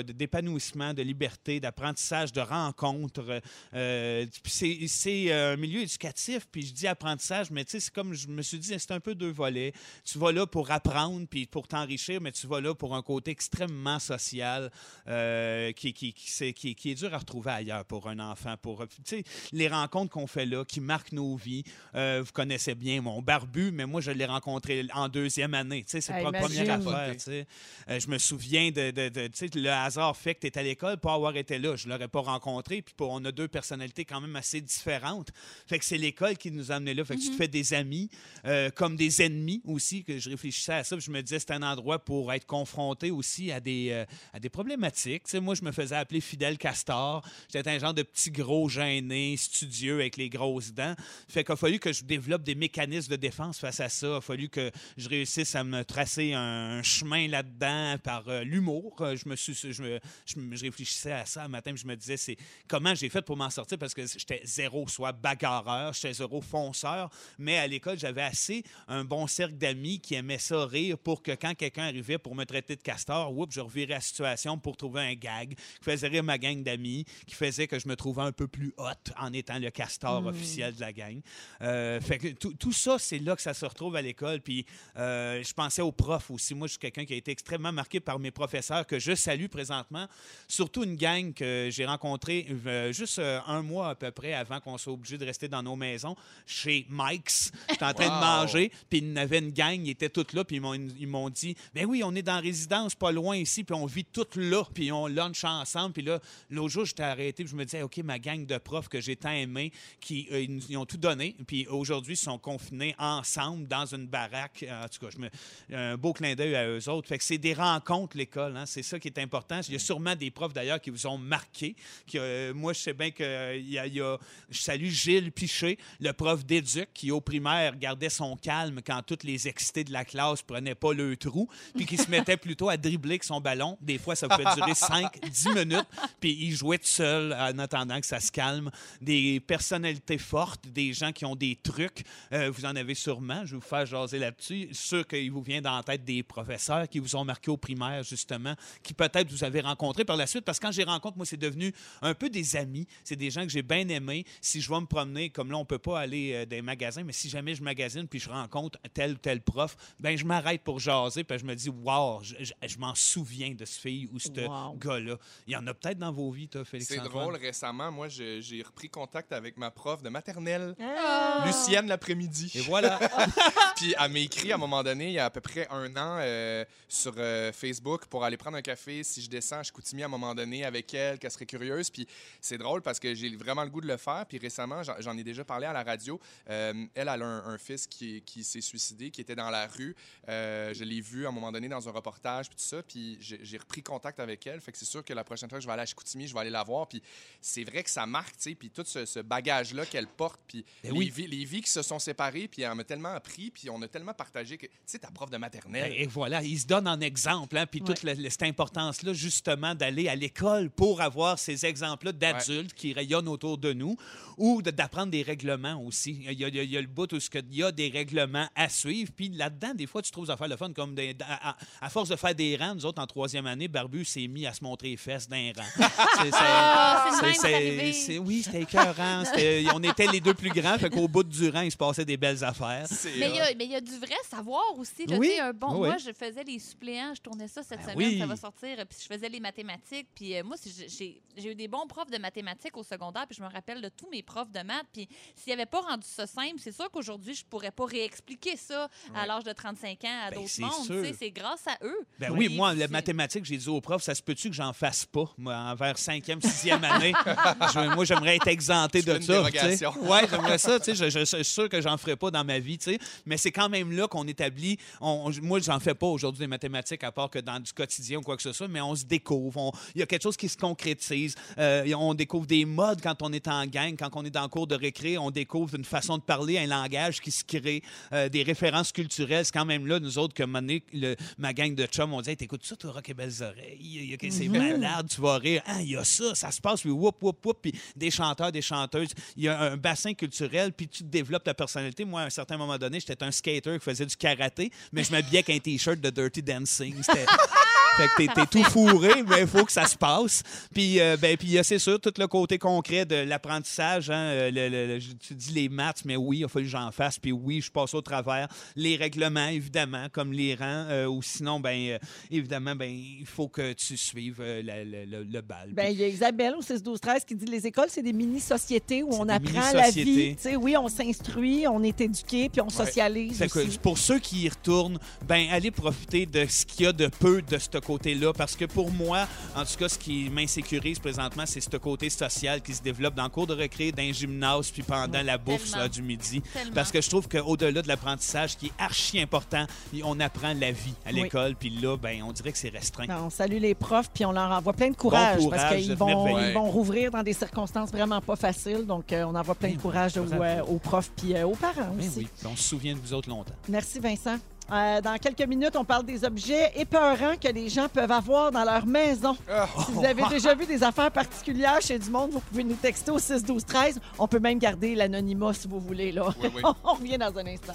d'épanouissement, de liberté, d'apprentissage, de rencontres. Euh, c'est, euh, un milieu éducatif, puis je dis apprentissage, mais tu sais, c'est comme je me suis dit, c'est un peu deux volets. Tu vas là pour apprendre, puis pour t'enrichir, mais tu vas là pour un côté extrêmement social euh, qui, qui, qui, c'est- qui- est dur à retrouver ailleurs pour un enfant. Pour, sais, les rencontres qu'on fait là, qui marquent nos vies. Euh, vous connaissez bien mon barbu, mais moi, je l'ai rencontré en deuxième année. C'est Ah, pas la première imagine. affaire. Euh, je me souviens de, de- de- le hasard fait que tu es à l'école, pas avoir été là. Je l'aurais pas rencontré. Puis on a deux personnalités quand même assez différentes. Fait que c'est l'école qui nous a amenés là. Fait que tu te fais des amis, euh, comme des ennemis aussi, que je réfléchissais à ça. puis je me disais, c'est un endroit pour être confronté aussi à des, euh, à des problématiques. Tu sais, moi, je me faisais appeler Fidèle Castor. J'étais un genre de petit gros gêné, studieux, avec les grosses dents. Fait qu'il a fallu que je développe des mécanismes de défense face à ça. Il a fallu que je réussisse à me tracer un chemin là-dedans par euh, l'humour. Euh, Je me suis, je, me- je me- je réfléchissais à ça un matin, je me disais, c'est comment j'ai fait pour m'en sortir parce que j'étais zéro, soit bagarreur, j'étais zéro fonceur, mais à l'école, j'avais assez un bon cercle d'amis qui aimaient ça rire pour que quand quelqu'un arrivait pour me traiter de castor, oups, je revirais la situation pour trouver un gag qui faisait rire ma gang d'amis, qui faisait que je me trouvais un peu plus hot en étant le castor officiel de la gang. Euh, fait que tout, tout ça, c'est là que ça se retrouve à l'école. Puis euh, je pensais aux profs aussi. Moi, je suis quelqu'un qui a été extrêmement marqué par mes professeurs que je salue présentement. Surtout une gang que j'ai rencontrée euh, juste euh, un mois à peu près avant qu'on soit obligé de rester dans nos maisons chez Mike's. J'étais en train de manger, puis il y avait une gang, ils étaient tous là, puis ils m'ont, dit Ben oui, on est dans la résidence pas loin ici, puis on vit tous là, puis on lunch ensemble. Puis là, l'autre jour, j'étais arrêté, puis je me disais OK, ma gang de profs que j'ai tant aimé, qui euh, ils, nous- ils ont tout donné, puis aujourd'hui, ils sont confinés ensemble dans une baraque. En tout cas, je me, un beau clin d'œil à eux autres. Fait que c'est des rencontres, l'école, hein, c'est ça qui est important. Il y a sûrement des profs d'ailleurs qui vous ont marqué. Qui, euh, moi, je sais bien que il y a, il y a- je salue Gilles Piché, le prof d'éduc, qui au primaire gardait son calme quand toutes les excités de la classe prenaient pas le trou, puis qui se <laughs> mettait plutôt à dribbler avec son ballon. Des fois, ça pouvait durer 5-10 minutes, puis il jouait tout seul en attendant que ça se calme. Des personnalités fortes, des gens qui ont des trucs. Euh, vous en avez sûrement, je vais vous faire jaser là-dessus. Sûr qu'il vous vient dans la tête des professeurs qui vous ont marqué au primaire, justement, qui peut-être vous avez rencontrés par la suite, parce que quand j'ai rencontré, moi, c'est devenu un peu des amis. C'est des gens que j'ai bien aimés. Si je vais me promener, comme là, on peut pas aller euh, dans les magasins, mais si jamais je magasine puis je rencontre tel ou tel prof, ben je m'arrête pour jaser, puis je me dis, wow, je, je- je m'en souviens de ce fille ou ce Wow. gars-là. Il y en a peut-être dans vos vies, toi, Félix. C'est drôle, récemment, moi, j'ai repris contact avec ma prof de maternelle, Ah! Lucienne, l'après-midi. Et voilà. <laughs> Puis elle écrit à un moment donné, il y a à peu près un an, euh, sur euh, Facebook pour aller prendre un café si je descends à Chicoutimi à un moment donné avec elle, qu'elle serait curieuse. Puis c'est drôle parce que j'ai vraiment le goût de le faire. Puis récemment, j'en- ai déjà parlé à la radio. Euh, elle, elle a un, un fils qui, qui s'est suicidé, qui était dans la rue. Je l'ai vu à un moment donné dans un reportage, puis tout ça. Puis j'ai repris contact avec elle. Fait que c'est sûr que la prochaine fois que je vais aller à Chicoutimi, je vais aller la voir. Puis c'est vrai que ça marque, tu sais. Puis tout ce, ce bagage-là qu'elle porte, puis Ben les, oui. vies, les vies qui se sont séparées, puis elle m'a tellement appris, puis on a tellement partagé que, tu sais, ta prof de maternelle. Ben, Et voilà, il se donne en exemple, hein, puis Ouais. toute la- cette importance-là, justement, d'aller à l'école pour avoir ces exemples-là d'adultes qui rayonnent autour de nous ou de- d'apprendre des règlements aussi. Il y a, il y a- il y a le bout où ce que- il y a des règlements à suivre, puis là-dedans, des fois, tu trouves ça faire le fun, comme des- à, à- à force de faire des rangs, nous autres, en troisième année, Barbu s'est mis à se montrer les fesses d'un rang. <laughs> C'est- c'est- Ah, c'est oui, c'était écœurant. On était les deux plus grands, fait qu'au bout du rang, il se passait des belles affaires. Mais il y, y a du vrai savoir aussi. Là, Oui. Un bon, Oui. Moi, je faisais les suppléants, je tournais ça cette Ben semaine, oui. ça va sortir. Puis je faisais les mathématiques. Puis euh, moi, j'ai- eu des bons profs de mathématiques au secondaire. Puis je me rappelle de tous mes profs de maths. Puis s'ils n'avaient pas rendu ça simple, c'est sûr qu'aujourd'hui, je pourrais pas réexpliquer ça à l'âge de 35 ans à Ben, d'autres c'est mondes. C'est grâce à eux. Ben oui, moi, la c'est- mathématique, j'ai dit au prof, ça se peut-tu que j'en fasse pas, moi, envers cinquième, sixième année? Je- moi, j'aimerais être exempté de une ça. Oui, j'aimerais ça. tu sais, Je, je- je suis sûr que j'en ferai pas dans ma vie, tu sais. mais c'est quand même là qu'on établit. On, moi, j'en fais pas aujourd'hui des mathématiques, à part que dans du quotidien ou quoi que ce soit, mais on se découvre. Il y a quelque chose qui se concrétise. Euh, on découvre des modes quand on est en gang, quand on est dans le cours de récré, on découvre une façon de parler, un langage qui se crée, euh, des références culturelles. C'est quand même là, nous autres, que le- ma gang de chums, on dit hey, T'écoutes ça, toi, Rock et Belles Oreilles? C'est malade, tu vas rire. Ah, il y a ça, ça se passe, puis whoop, whoop, whoop. Puis des chanteurs, des chanteuses. Il y a un bassin culturel, puis tu développes ta personnalité. Moi, à un certain moment donné, j'étais un skater faisait du karaté, mais je m'habillais avec un T-shirt de Dirty Dancing. C'était- <laughs> Fait que t'es- t'es tout fourré, mais il faut que ça se <laughs> passe. Puis, euh, ben, puis a, c'est sûr, tout le côté concret de l'apprentissage. hein, euh, le- le- le- je- tu dis les maths, mais oui, il a fallu que j'en fasse. Puis oui, je passe au travers. Les règlements, évidemment, comme les rangs. euh, ou sinon, ben, euh, évidemment, ben, il faut que tu suives euh, la- le, bal. Ben, il y a Isabelle au 6-12-13 qui dit les écoles, c'est des mini-sociétés où on apprend la vie. Tu sais, oui, on s'instruit, on est éduqué, puis on socialise que aussi. pour ceux qui y retournent, ben allez profiter de ce qu'il y a de peu de ce côté-là. Parce que pour moi, en tout cas, ce qui m'insécurise présentement, c'est ce côté social qui se développe dans le cours de récré, dans les gymnases, puis pendant la bouffe là, du midi. Tellement. Parce que je trouve qu'au-delà de l'apprentissage, qui est archi important, on apprend la vie à Oui. l'école. Puis là, ben on dirait que c'est restreint. Ben, on salue les profs, puis on leur envoie plein de courage, Bon parce qu'ils vont, ils vont rouvrir dans des circonstances vraiment pas faciles. Donc, euh, on envoie plein de Ben courage aux, euh, aux profs puis euh, aux parents Ben aussi. oui, on se souvient de vous autres longtemps. Merci, Vincent. Euh, dans quelques minutes, on parle des objets épeurants que les gens peuvent avoir dans leur maison. Ah. Si vous avez déjà vu des affaires particulières chez du monde, vous pouvez nous texter au 6 12 13. On peut même garder l'anonymat si vous voulez. Là. Oui, oui. <laughs> on revient dans un instant.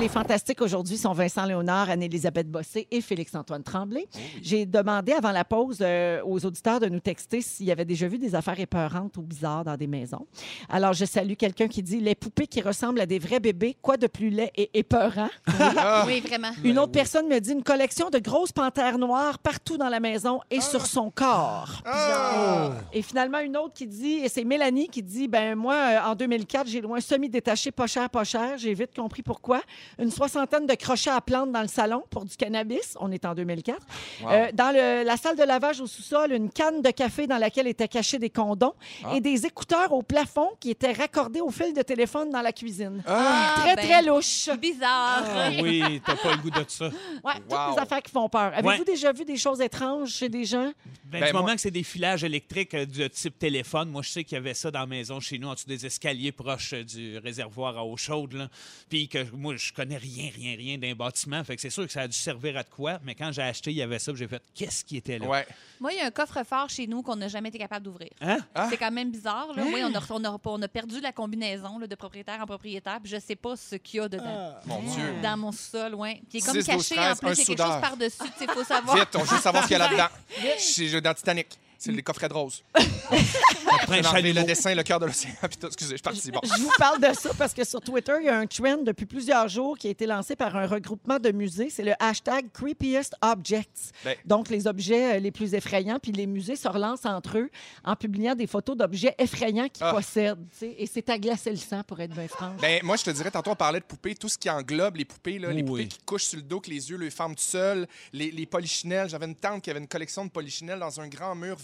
Les fantastiques aujourd'hui sont Vincent Léonard, Anne-Élisabeth Bossé et Félix-Antoine Tremblay. J'ai demandé avant la pause euh, aux auditeurs de nous texter s'il y avait déjà vu des affaires épeurantes ou bizarres dans des maisons. Alors, je salue quelqu'un qui dit Les poupées qui ressemblent à des vrais bébés, quoi de plus laid et épeurant? <laughs> Ah. Oui, vraiment. Une autre personne me dit une collection de grosses panthères noires partout dans la maison et sur son corps. Ah. Et finalement, une autre qui dit, et c'est Mélanie qui dit, ben moi, euh, en 2004, j'ai loin semi-détaché, pas cher, pas cher. J'ai vite compris pourquoi. Une soixantaine de crochets à plantes dans le salon pour du cannabis. On est en 2004. Wow. Euh, dans le- la salle de lavage au sous-sol, une canne de café dans laquelle étaient cachés des condoms Ah. et des écouteurs au plafond qui étaient raccordés au fil de téléphone dans la cuisine. Ah. Très, ben. très louche. Bizarre. oui, t'as pas le goût de ça. Ouais, toutes Wow. les affaires qui font peur. Avez-vous Ouais. déjà vu des choses étranges chez des gens? Ben, Ben, du moi- moment que c'est des filages électriques euh, du type téléphone, moi, je sais qu'il y avait ça dans la maison chez nous, en dessous des escaliers proches euh, du réservoir à eau chaude. Là. Puis que moi, je connais rien, rien, rien d'un bâtiment. Fait que c'est sûr que ça a dû servir à de quoi. Mais quand j'ai acheté, il y avait ça. J'ai fait, qu'est-ce qui était là? Ouais. Moi, il y a un coffre-fort chez nous qu'on n'a jamais été capable d'ouvrir. Hein? Ah. C'est quand même bizarre. Là. Oui, on a, on, a, on a perdu la combinaison là, de propriétaire en propriétaire. Puis je sais pas ce qu'il y a dedans. Mon Dieu. Dans mon sol, oui. Puis il est comme 6, 12, caché en 13, plus. Il y a quelque chose par-dessus. Il faut <laughs> savoir. Vite, on veut savoir ce qu'il y a là-dedans. C'est jeu dans Titanic. C'est les coffrets de rose. <laughs> Après un J'ai enlevé le dessin, le cœur de l'océan. <laughs> puis tout. Excusez, je suis parti. Bon. Je vous parle de ça parce que sur Twitter, il y a un trend depuis plusieurs jours qui a été lancé par un regroupement de musées. C'est le hashtag Creepiest Objects. Ben. Donc, les objets euh, les plus effrayants. Puis les musées se relancent entre eux en publiant des photos d'objets effrayants qu'ils Ah. possèdent. tu sais. Et c'est à glacer le sang, pour être bien franc. Ben, moi, je te dirais, tantôt, on parlait de poupées, tout ce qui englobe les poupées, là, les poupées qui couchent sur le dos, que les yeux les ferment tout seuls, les, les polichinelles. J'avais une tante qui avait une collection de polichinelles dans un grand mur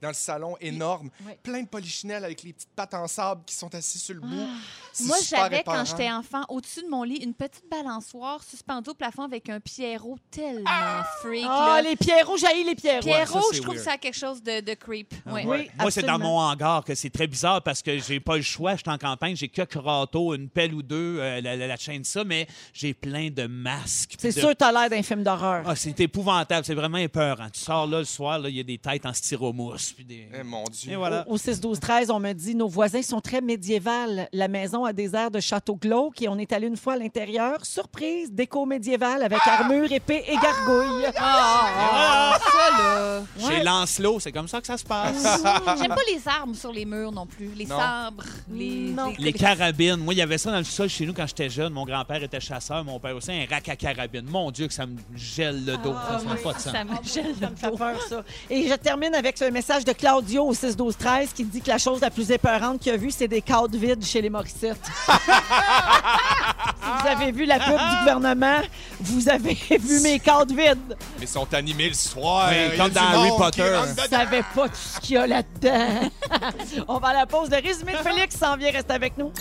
dans le salon, énorme. Oui. Plein de polichinelles avec les petites pattes en sable qui sont assises sur le bout. C'est Moi, j'avais, quand j'étais enfant, au-dessus de mon lit, une petite balançoire suspendue au plafond avec un Pierrot tellement freak. Ah, là. les Pierrots, jaillit les Pierrots. Pierrot, Ouais, ça, c'est je trouve weird. que ça a quelque chose de, de creep. Ouais. Oui, Moi, c'est dans mon hangar que c'est très bizarre parce que j'ai pas le choix. Je suis en campagne, j'ai que râteau, une pelle ou deux, euh, la, la, la chaîne ça, mais j'ai plein de masques. C'est de- sûr t'as l'air d'un film d'horreur. Ah, c'est épouvantable, c'est vraiment épeurant. Tu sors là le soir, il y a des têtes en styromousse. Puis des... Eh, mon Dieu. Et voilà. Au 6 12 13, on me dit nos voisins sont très médiévales. La maison a des airs de château glauque et on est allé une fois à l'intérieur. Surprise, déco médiévale avec armure, épée et gargouille. Ah, ça, là. Chez Lancelot, c'est comme ça que ça se passe. J'aime pas les armes sur les murs non plus. Les Non. sabres, les... Non. Les carabines. Moi, il y avait ça dans le sol chez nous quand j'étais jeune. Mon grand-père était chasseur, mon père aussi, un rack à carabine. Mon Dieu, que ça me gèle le dos. ça n'a pas de sens. Ça me gèle Ça le me fait dos. peur, ça. Et je termine avec ce message de Claudio au 6 12 13 qui dit que la chose la plus épeurante qu'il a vue, c'est des cadres vides chez les Morissettes. <laughs> si vous avez vu la pub du gouvernement, vous avez <laughs> vu mes cadres vides. Mais ils sont animés le soir. Oui, Il y a comme du dans Harry monde qui Potter. rentre Je dedans. savais pas tout ce qu'il y a là-dedans. <laughs> On va à la pause. Le résumé de Félix s'en vient. Reste avec nous.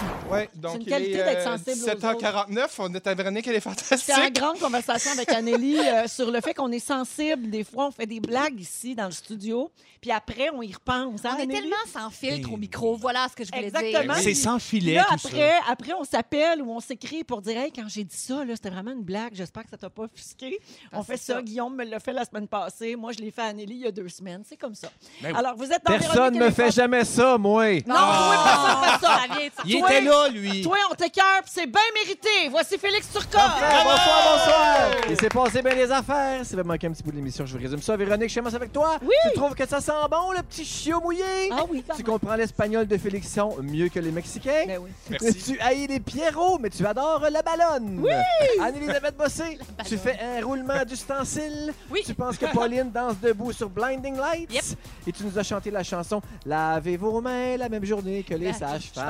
<laughs> Ouais, donc une qualité d'être euh, sensible aux 17h49, on est à Véronique, elle est C'est en fantastique. grande conversation avec Anneli <laughs> euh, sur le fait qu'on est sensible. Des fois, on fait des blagues ici dans le studio, puis après, on y repense. hein, On est tellement sans filtre au micro. Voilà ce que je voulais Exactement. dire. C'est sans filet, Là, tout après, ça. après, on s'appelle ou on s'écrit pour dire Hey, quand j'ai dit ça, là, c'était vraiment une blague. J'espère que ça t'a pas offusqué. on Ah, fait c'est ça. ça. Guillaume me l'a fait la semaine passée. Moi, je l'ai fait à Anneli il y a deux semaines. C'est comme ça. Ben. Alors, vous êtes dans Personne et me fait jamais ça, moi. Non, personne fait ça. Était là, lui. Toi, on t'écœure, puis c'est bien mérité. Voici Félix Turcotte. Parfait, bonsoir, bonsoir. Il s'est passé bien des affaires. Si vous manqué un petit bout de l'émission, je vous résume ça. Véronique, je commence avec toi. Oui. Tu trouves que ça sent bon, le petit chiot mouillé? Ah oui, Tu comprends l'espagnol de Félixon mieux que les Mexicains? Ben oui. <laughs> Merci. Tu haïs les Pierrots, mais tu adores la ballonne. Oui! Anne-Elisabeth Bossé, tu fais un roulement d'ustensile. Oui. Tu penses que Pauline danse debout sur Blinding Lights? Yep. Et tu nous as chanté la chanson Lavez vos mains la même journée que les sages-femmes.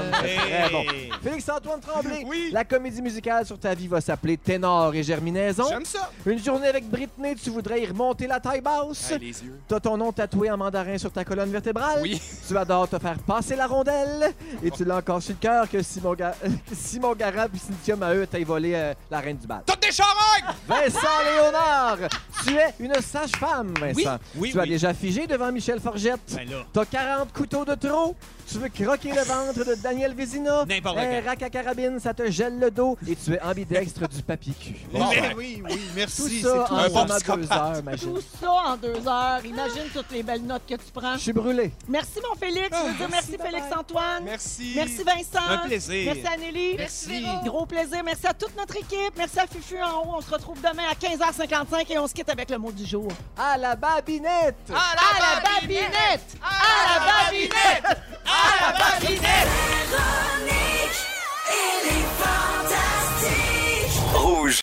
Très bon. Félix-Antoine Tremblay, Oui. la comédie musicale sur ta vie va s'appeler Ténor et Germinaison. J'aime ça. Une journée avec Britney, tu voudrais y remonter la taille basse. Les yeux. T'as ton nom tatoué en mandarin sur ta colonne vertébrale. Oui. Tu adores te faire passer la rondelle. Et tu l'as encore sur le cœur que Simon, Ga- <laughs> Simon Garab et Cynthia Maheu t'aient volé euh, la reine du bal. Toutes des charangues! Vincent Léonard, tu es une sage-femme, Vincent. Oui, tu as déjà figé devant Michel Forgette. Ben. T'as 40 couteaux de trop. Tu veux croquer le ventre de Daniel Vézina? N'importe Un quand. rack à carabine, ça te gèle le dos. Et tu es ambidextre du papier cul. Bon, Mais ben, oui, oui, Tout merci. ça en Un bon seulement deux psychopathe. heures, imagine. Tout ça en deux heures. Imagine toutes les belles notes que tu prends. Je suis brûlé. Merci, mon Félix. Je veux dire merci. Félix-Antoine. Merci. Merci, Vincent. Un plaisir. Merci, Anneli. Merci. Gros plaisir. Merci à toute notre équipe. Merci à Fufu en haut. On se retrouve demain à 15h55 et on se quitte avec le mot du jour. À la babinette! À la babinette! À la babinette! À la. Rouge.